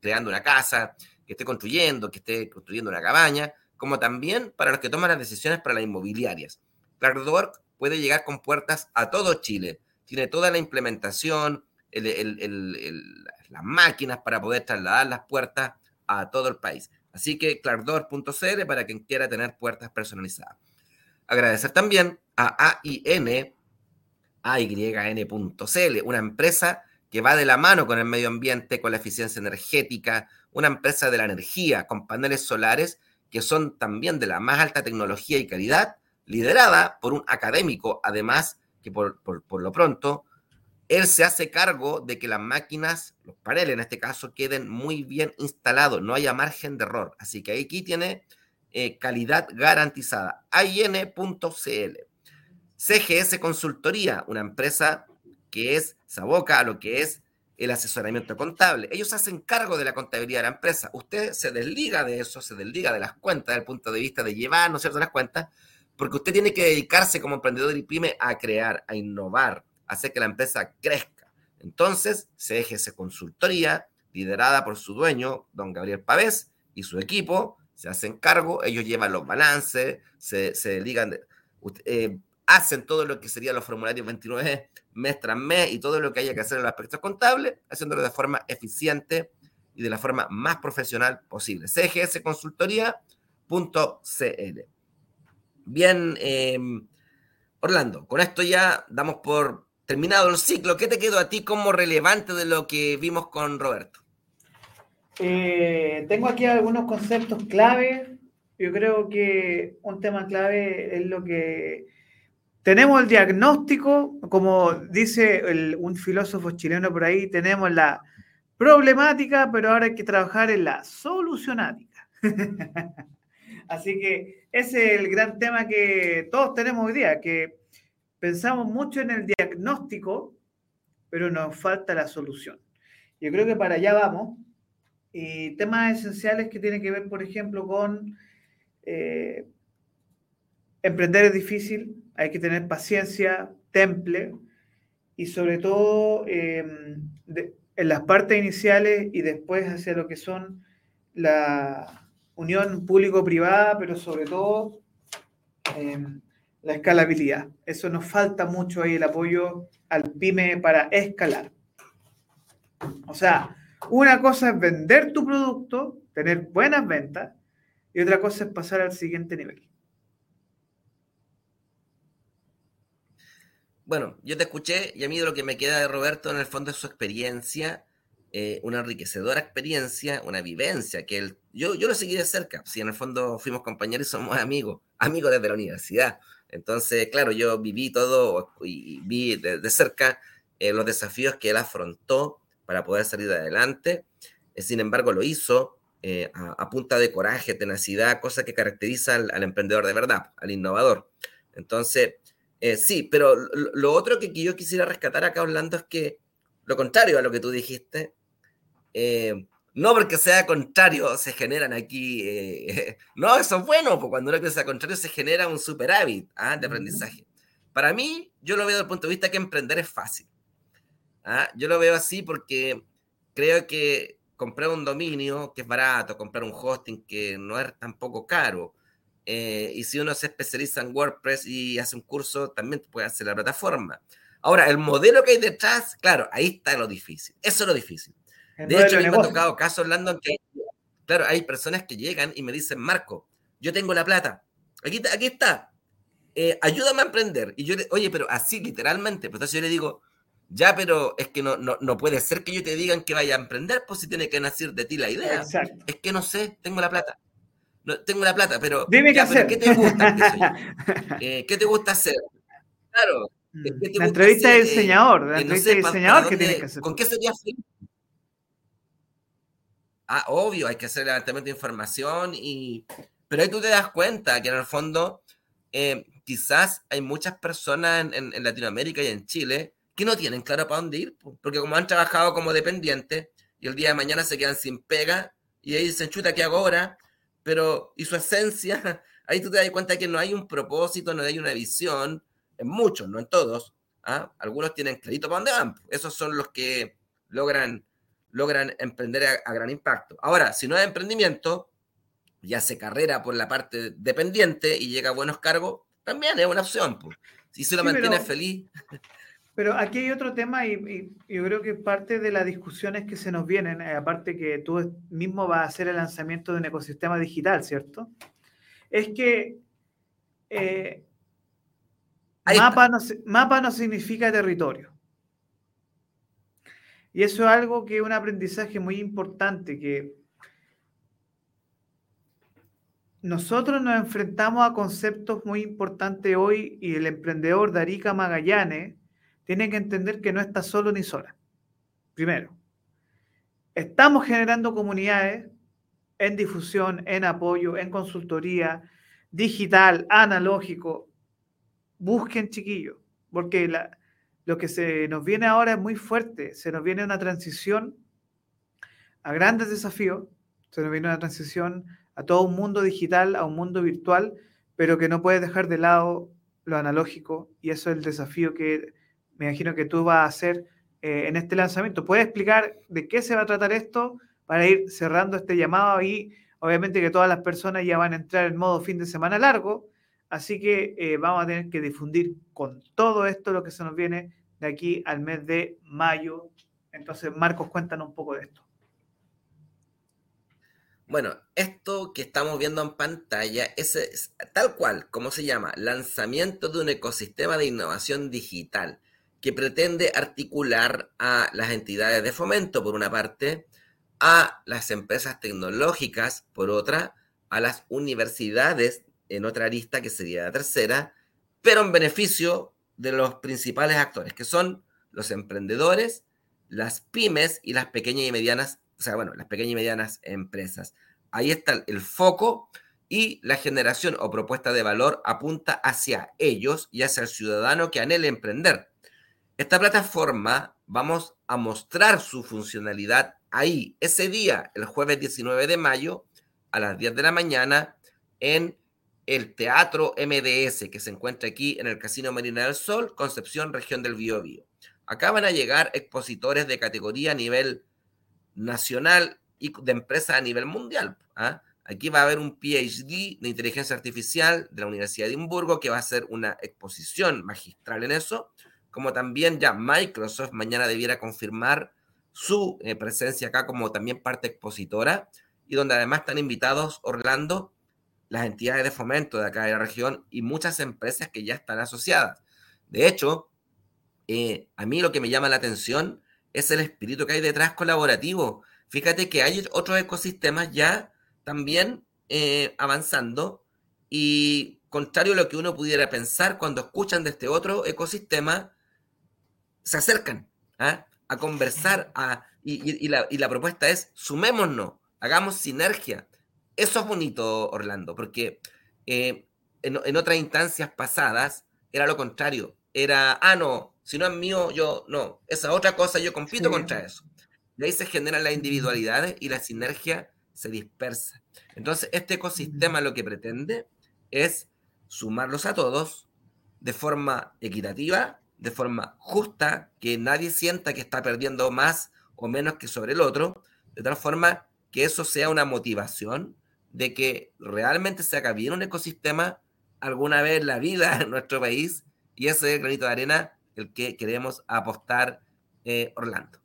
creando una casa, que esté construyendo, que esté construyendo una cabaña, como también para los que toman las decisiones para las inmobiliarias. Clark Dork puede llegar con puertas a todo Chile tiene toda la implementación, las máquinas para poder trasladar las puertas a todo el país. Así que clarkdoor.cl para quien quiera tener puertas personalizadas. Agradecer también a AIN, AYN.cl, una empresa que va de la mano con el medio ambiente, con la eficiencia energética, una empresa de la energía con paneles solares que son también de la más alta tecnología y calidad, liderada por un académico, además que por, lo pronto, él se hace cargo de que las máquinas, los paneles en este caso, queden muy bien instalados, no haya margen de error. Así que aquí tiene eh, calidad garantizada. AIN.cl. CGS Consultoría, una empresa que es, se aboca a lo que es el asesoramiento contable. Ellos hacen cargo de la contabilidad de la empresa. Usted se desliga de eso, se desliga de las cuentas, desde el punto de vista de llevar, ¿no es cierto?, las cuentas, porque usted tiene que dedicarse como emprendedor y pyme a crear, a innovar, hacer que la empresa crezca. Entonces, CGS Consultoría, liderada por su dueño, don Gabriel Pavés, y su equipo, se hacen cargo, ellos llevan los balances, se, se dedican, eh, hacen todo lo que serían los formularios 29 mes tras mes y todo lo que haya que hacer en los aspectos contables, haciéndolo de forma eficiente y de la forma más profesional posible. cgsconsultoría.cl Bien, em, Orlando, con esto ya damos por terminado el ciclo. ¿Qué te quedó a ti como relevante de lo que vimos con Roberto? Eh, tengo aquí algunos conceptos clave. Yo creo que un tema clave es lo que tenemos el diagnóstico, como dice un filósofo chileno por ahí, tenemos la problemática, pero ahora hay que trabajar en la solucionática. Así que ese es el gran tema que todos tenemos hoy día, que pensamos mucho en el diagnóstico, pero nos falta la solución. Yo creo que para allá vamos. Y temas esenciales que tienen que ver, por ejemplo, con eh, emprender es difícil, hay que tener paciencia, temple y sobre todo em, en las partes iniciales y después hacia lo que son la, unión público-privada, pero sobre todo em, la escalabilidad. Eso nos falta mucho ahí, el apoyo al pyme para escalar. O sea, una cosa es vender tu producto, tener buenas ventas, y otra cosa es pasar al siguiente nivel. Bueno, yo te escuché y a mí lo que me queda de Roberto en el fondo es su experiencia eh, una enriquecedora experiencia, una vivencia que él, yo, yo lo seguí de cerca, si en el fondo fuimos compañeros y somos amigos, amigos desde la universidad. Entonces, claro, yo viví todo y vi de, cerca eh, los desafíos que él afrontó para poder salir adelante. Eh, sin embargo, lo hizo a, punta de coraje, tenacidad, cosa que caracteriza al, emprendedor de verdad, al innovador. Entonces, sí, pero lo, otro que yo quisiera rescatar acá, Orlando, es que lo contrario a lo que tú dijiste, eh, no porque sea contrario se generan aquí, eh, no, eso es bueno, porque cuando uno sea contrario se genera un superávit ¿ah? de aprendizaje. Para mí, yo lo veo desde el punto de vista que emprender es fácil. ¿ah? Yo lo veo así porque creo que comprar un dominio que es barato, comprar un hosting que no es tampoco caro, eh, y si uno se especializa en WordPress y hace un curso, también puede hacer la plataforma. Ahora, el modelo que hay detrás, claro, ahí está lo difícil. Eso es lo difícil. De hecho, me ha tocado casos, Orlando, que, claro, hay personas que llegan y me dicen, Marco, yo tengo la plata, aquí, aquí está, eh, ayúdame a emprender. Y yo le, oye, pero así literalmente, entonces yo le digo, Ya, pero es que no, no, puede ser que yo te digan que vaya a emprender, pues si tiene que nacer de ti la idea. Exacto. Es que no sé, tengo la plata. No, tengo la plata, pero. Dime qué hacer. ¿Qué te gusta? Eh, ¿Qué te gusta hacer? Claro. La entrevista de diseñador, la entrevista de diseñador que tienes que hacer. ¿Con qué sería feliz? Ah, obvio, hay que hacer levantamiento de información y... Pero ahí tú te das cuenta que en el fondo eh, quizás hay muchas personas en, Latinoamérica y en Chile que no tienen claro para dónde ir, porque como han trabajado como dependientes y el día de mañana se quedan sin pega y ahí dicen, chuta, ¿qué hago ahora? Pero, ¿y su esencia? Ahí tú te das cuenta que no hay un propósito, no hay una visión, en muchos, no en todos. ¿ah? Algunos tienen clarito para dónde van. Esos son los que logran logran emprender a, gran impacto. Ahora, si no es emprendimiento, ya se carrera por la parte dependiente y llega a buenos cargos, también es una opción. Pues. Si se lo mantiene feliz. Pero aquí hay otro tema y, yo creo que parte de las discusiones que se nos vienen, eh, aparte que tú mismo vas a hacer el lanzamiento de un ecosistema digital, ¿cierto? Es que eh, mapa, mapa no significa territorio. Y eso es algo que es un aprendizaje muy importante, que nosotros nos enfrentamos a conceptos muy importantes hoy y el emprendedor Darica Magallanes tiene que entender que no está solo ni sola. Primero, estamos generando comunidades en difusión, en apoyo, en consultoría, digital, analógico. Busquen chiquillos, porque la, lo que se nos viene ahora es muy fuerte. Se nos viene una transición a grandes desafíos, se nos viene una transición a todo un mundo digital, a un mundo virtual, pero que no puedes dejar de lado lo analógico y eso es el desafío que me imagino que tú vas a hacer eh, en este lanzamiento. ¿Puedes explicar de qué se va a tratar esto para ir cerrando este llamado y obviamente que todas las personas ya van a entrar en modo fin de semana largo? Así que eh, vamos a tener que difundir con todo esto lo que se nos viene de aquí al mes de mayo. Entonces, Marcos, cuéntanos un poco de esto. Bueno, esto que estamos viendo en pantalla es, tal cual, como se llama, lanzamiento de un ecosistema de innovación digital que pretende articular a las entidades de fomento, por una parte, a las empresas tecnológicas, por otra, a las universidades en otra lista que sería la tercera, pero en beneficio de los principales actores, que son los emprendedores, las pymes y las pequeñas y medianas, o sea, bueno, las pequeñas y medianas empresas. Ahí está el foco y la generación o propuesta de valor apunta hacia ellos y hacia el ciudadano que anhele emprender. Esta plataforma vamos a mostrar su funcionalidad ahí, ese día, el jueves 19 de mayo, a las 10 de la mañana, en el Teatro MDS, que se encuentra aquí en el Casino Marina del Sol, Concepción, región del Biobío. Acá van a llegar expositores de categoría a nivel nacional y de empresas a nivel mundial. ¿ah? Aquí va a haber un PhD de inteligencia artificial de la Universidad de Edimburgo que va a hacer una exposición magistral en eso, como también ya Microsoft mañana debiera confirmar su eh, presencia acá como también parte expositora y donde además están invitados Orlando las entidades de fomento de acá de la región y muchas empresas que ya están asociadas. De hecho, eh, a mí lo que me llama la atención es el espíritu que hay detrás colaborativo. Fíjate que hay otros ecosistemas ya también eh, avanzando y contrario a lo que uno pudiera pensar cuando escuchan de este otro ecosistema, se acercan ¿ah? a conversar y, la, y la propuesta es sumémonos, hagamos sinergia, eso es bonito, Orlando, porque eh, en, otras instancias pasadas era lo contrario. Era, ah, no, si no es mío, yo no. Esa otra cosa, yo compito contra eso. Y ahí se generan las individualidades y la sinergia se dispersa. Entonces, este ecosistema lo que pretende es sumarlos a todos de forma equitativa, de forma justa, que nadie sienta que está perdiendo más o menos que sobre el otro, de tal forma que eso sea una motivación de que realmente se haga bien un ecosistema alguna vez la vida en nuestro país y ese es el granito de arena el que queremos apostar eh, Orlando.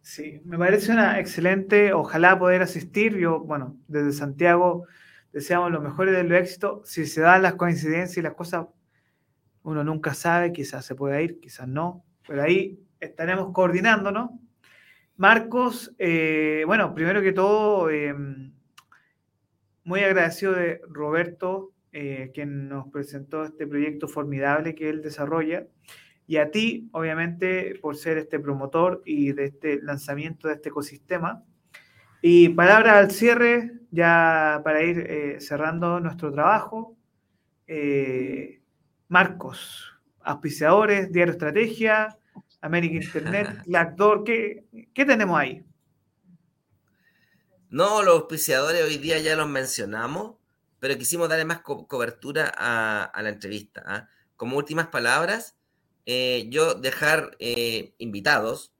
Sí, me parece una excelente, ojalá poder asistir. Yo, bueno, desde Santiago deseamos lo mejor del éxito. Si se dan las coincidencias y las cosas, uno nunca sabe, quizás se pueda ir, quizás no. Pero ahí estaremos coordinándonos. Marcos, eh, bueno, primero que todo, em, muy agradecido de Roberto, eh, quien nos presentó este proyecto formidable que él desarrolla, y a ti, obviamente, por ser este promotor y de este lanzamiento de este ecosistema. Y palabras al cierre, ya para ir eh, cerrando nuestro trabajo. Marcos, auspiciadores, Diario Estrategia, América Internet, ¿qué, ¿qué tenemos ahí? No, los auspiciadores hoy día ya los mencionamos, pero quisimos darle más cobertura a, la entrevista. ¿ah? Como últimas palabras, eh, yo dejar eh, invitados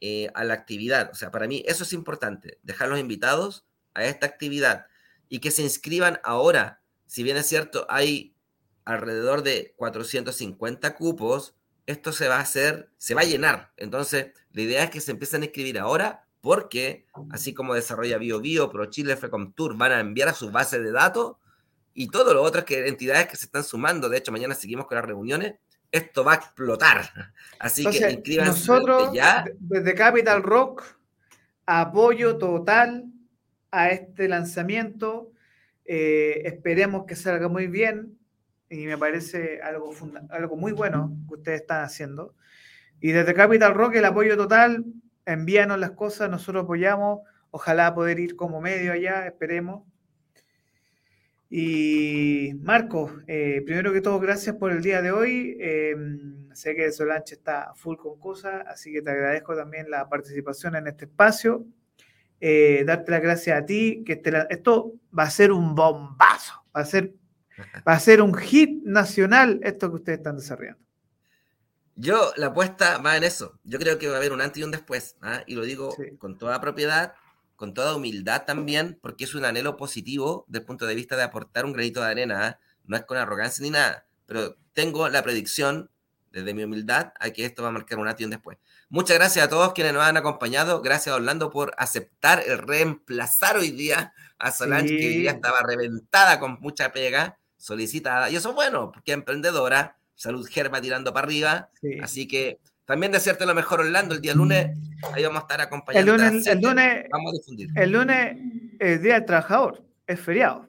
eh, a la actividad. O sea, para mí eso es importante, dejar los invitados a esta actividad y que se inscriban ahora. Si bien es cierto, hay alrededor de 450 cupos, esto se va a hacer, se va a llenar. Entonces, la idea es que se empiecen a escribir ahora porque, así como desarrolla BioBio, ProChile, FECOMTUR, van a enviar a sus bases de datos y todo lo otras que, entidades que se están sumando. De hecho, mañana seguimos con las reuniones. Esto va a explotar. Así que inscríbanse nosotros, ya. Desde Capital Rock, apoyo total a este lanzamiento. Eh, esperemos que salga muy bien y me parece algo, algo muy bueno que ustedes están haciendo. Y desde Capital Rock el apoyo total, envíanos las cosas, nosotros apoyamos, ojalá poder ir como medio allá, esperemos. Y Marco, eh, primero que todo, gracias por el día de hoy. Em, sé que Solanche está full con cosas, así que te agradezco también la participación en este espacio. Eh, darte las gracias a ti, que este esto va a ser un bombazo, va a ser Va a ser un hit nacional esto que ustedes están desarrollando. Yo, la apuesta va en eso. Yo creo que va a haber un antes y un después. ¿ah? Y lo digo con toda propiedad, con toda humildad también, porque es un anhelo positivo desde el punto de vista de aportar un granito de arena. ¿ah? No es con arrogancia ni nada, pero tengo la predicción desde mi humildad a que esto va a marcar un antes y un después. Muchas gracias a todos quienes nos han acompañado. Gracias a Orlando por aceptar el reemplazar hoy día a Solange, que hoy día estaba reventada con mucha pega solicitada. Y eso es bueno, porque emprendedora, salud germa tirando para arriba. Así que también desearte lo mejor, Orlando. El día lunes, ahí vamos a estar acompañando. El lunes, el lunes, vamos a difundir. El lunes es Día del Trabajador, es feriado.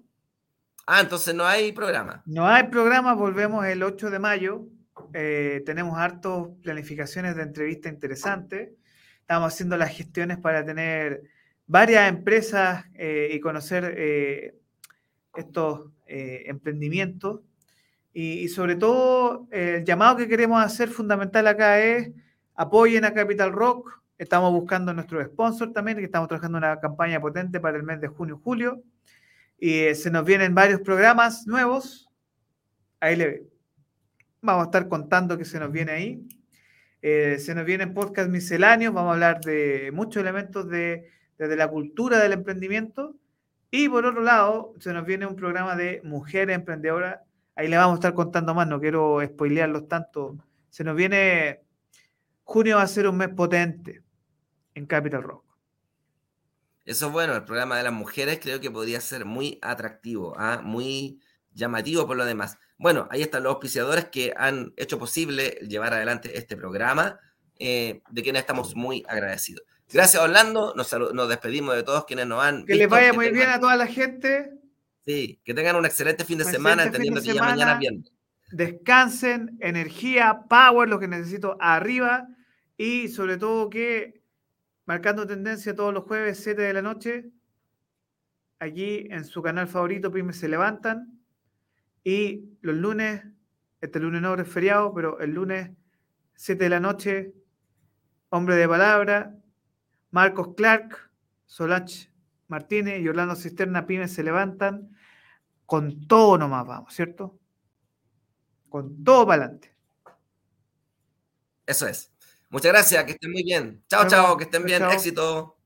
Ah, entonces no hay programa. No hay programa, volvemos el 8 de mayo. Eh, tenemos hartos planificaciones de entrevista interesantes. Estamos haciendo las gestiones para tener varias empresas eh, y conocer eh, estos eh, emprendimientos. Y, sobre todo, el llamado que queremos hacer fundamental acá es apoyen a Capital Rock. Estamos buscando nuestro sponsor también, que estamos trabajando una campaña potente para el mes de junio y julio. Y eh, se nos vienen varios programas nuevos. Ahí le. Vamos a estar contando que se nos viene ahí. Eh, se nos vienen podcast misceláneos. Vamos a hablar de muchos elementos de, desde la cultura del emprendimiento y por otro lado, se nos viene un programa de mujeres emprendedoras. Ahí le vamos a estar contando más, no quiero spoilearlos tanto. Se nos viene, junio va a ser un mes potente en Capital Rock. Eso es bueno, el programa de las mujeres creo que podría ser muy atractivo, ¿ah? muy llamativo por lo demás. Bueno, ahí están los auspiciadores que han hecho posible llevar adelante este programa, eh, de quienes estamos muy agradecidos. Gracias, Orlando. Nos, despedimos de todos quienes nos han. Que les vaya muy bien a toda la gente. Sí, que tengan un excelente fin de semana, entendiendo que ya mañana viene. Descansen, energía, power, lo que necesito arriba. Y sobre todo que, marcando tendencia todos los jueves, 7 de la noche, aquí en su canal favorito, Pymes se levantan. Y los lunes, este lunes no es feriado, pero el lunes, 7 de la noche, hombre de palabra, Marcos Clark, Solach Martínez y Orlando Cisterna Pymes se levantan con todo nomás, vamos, ¿cierto? Con todo para adelante. Eso es. Muchas gracias, que estén muy bien. Chao, chao, que estén bien. Éxito.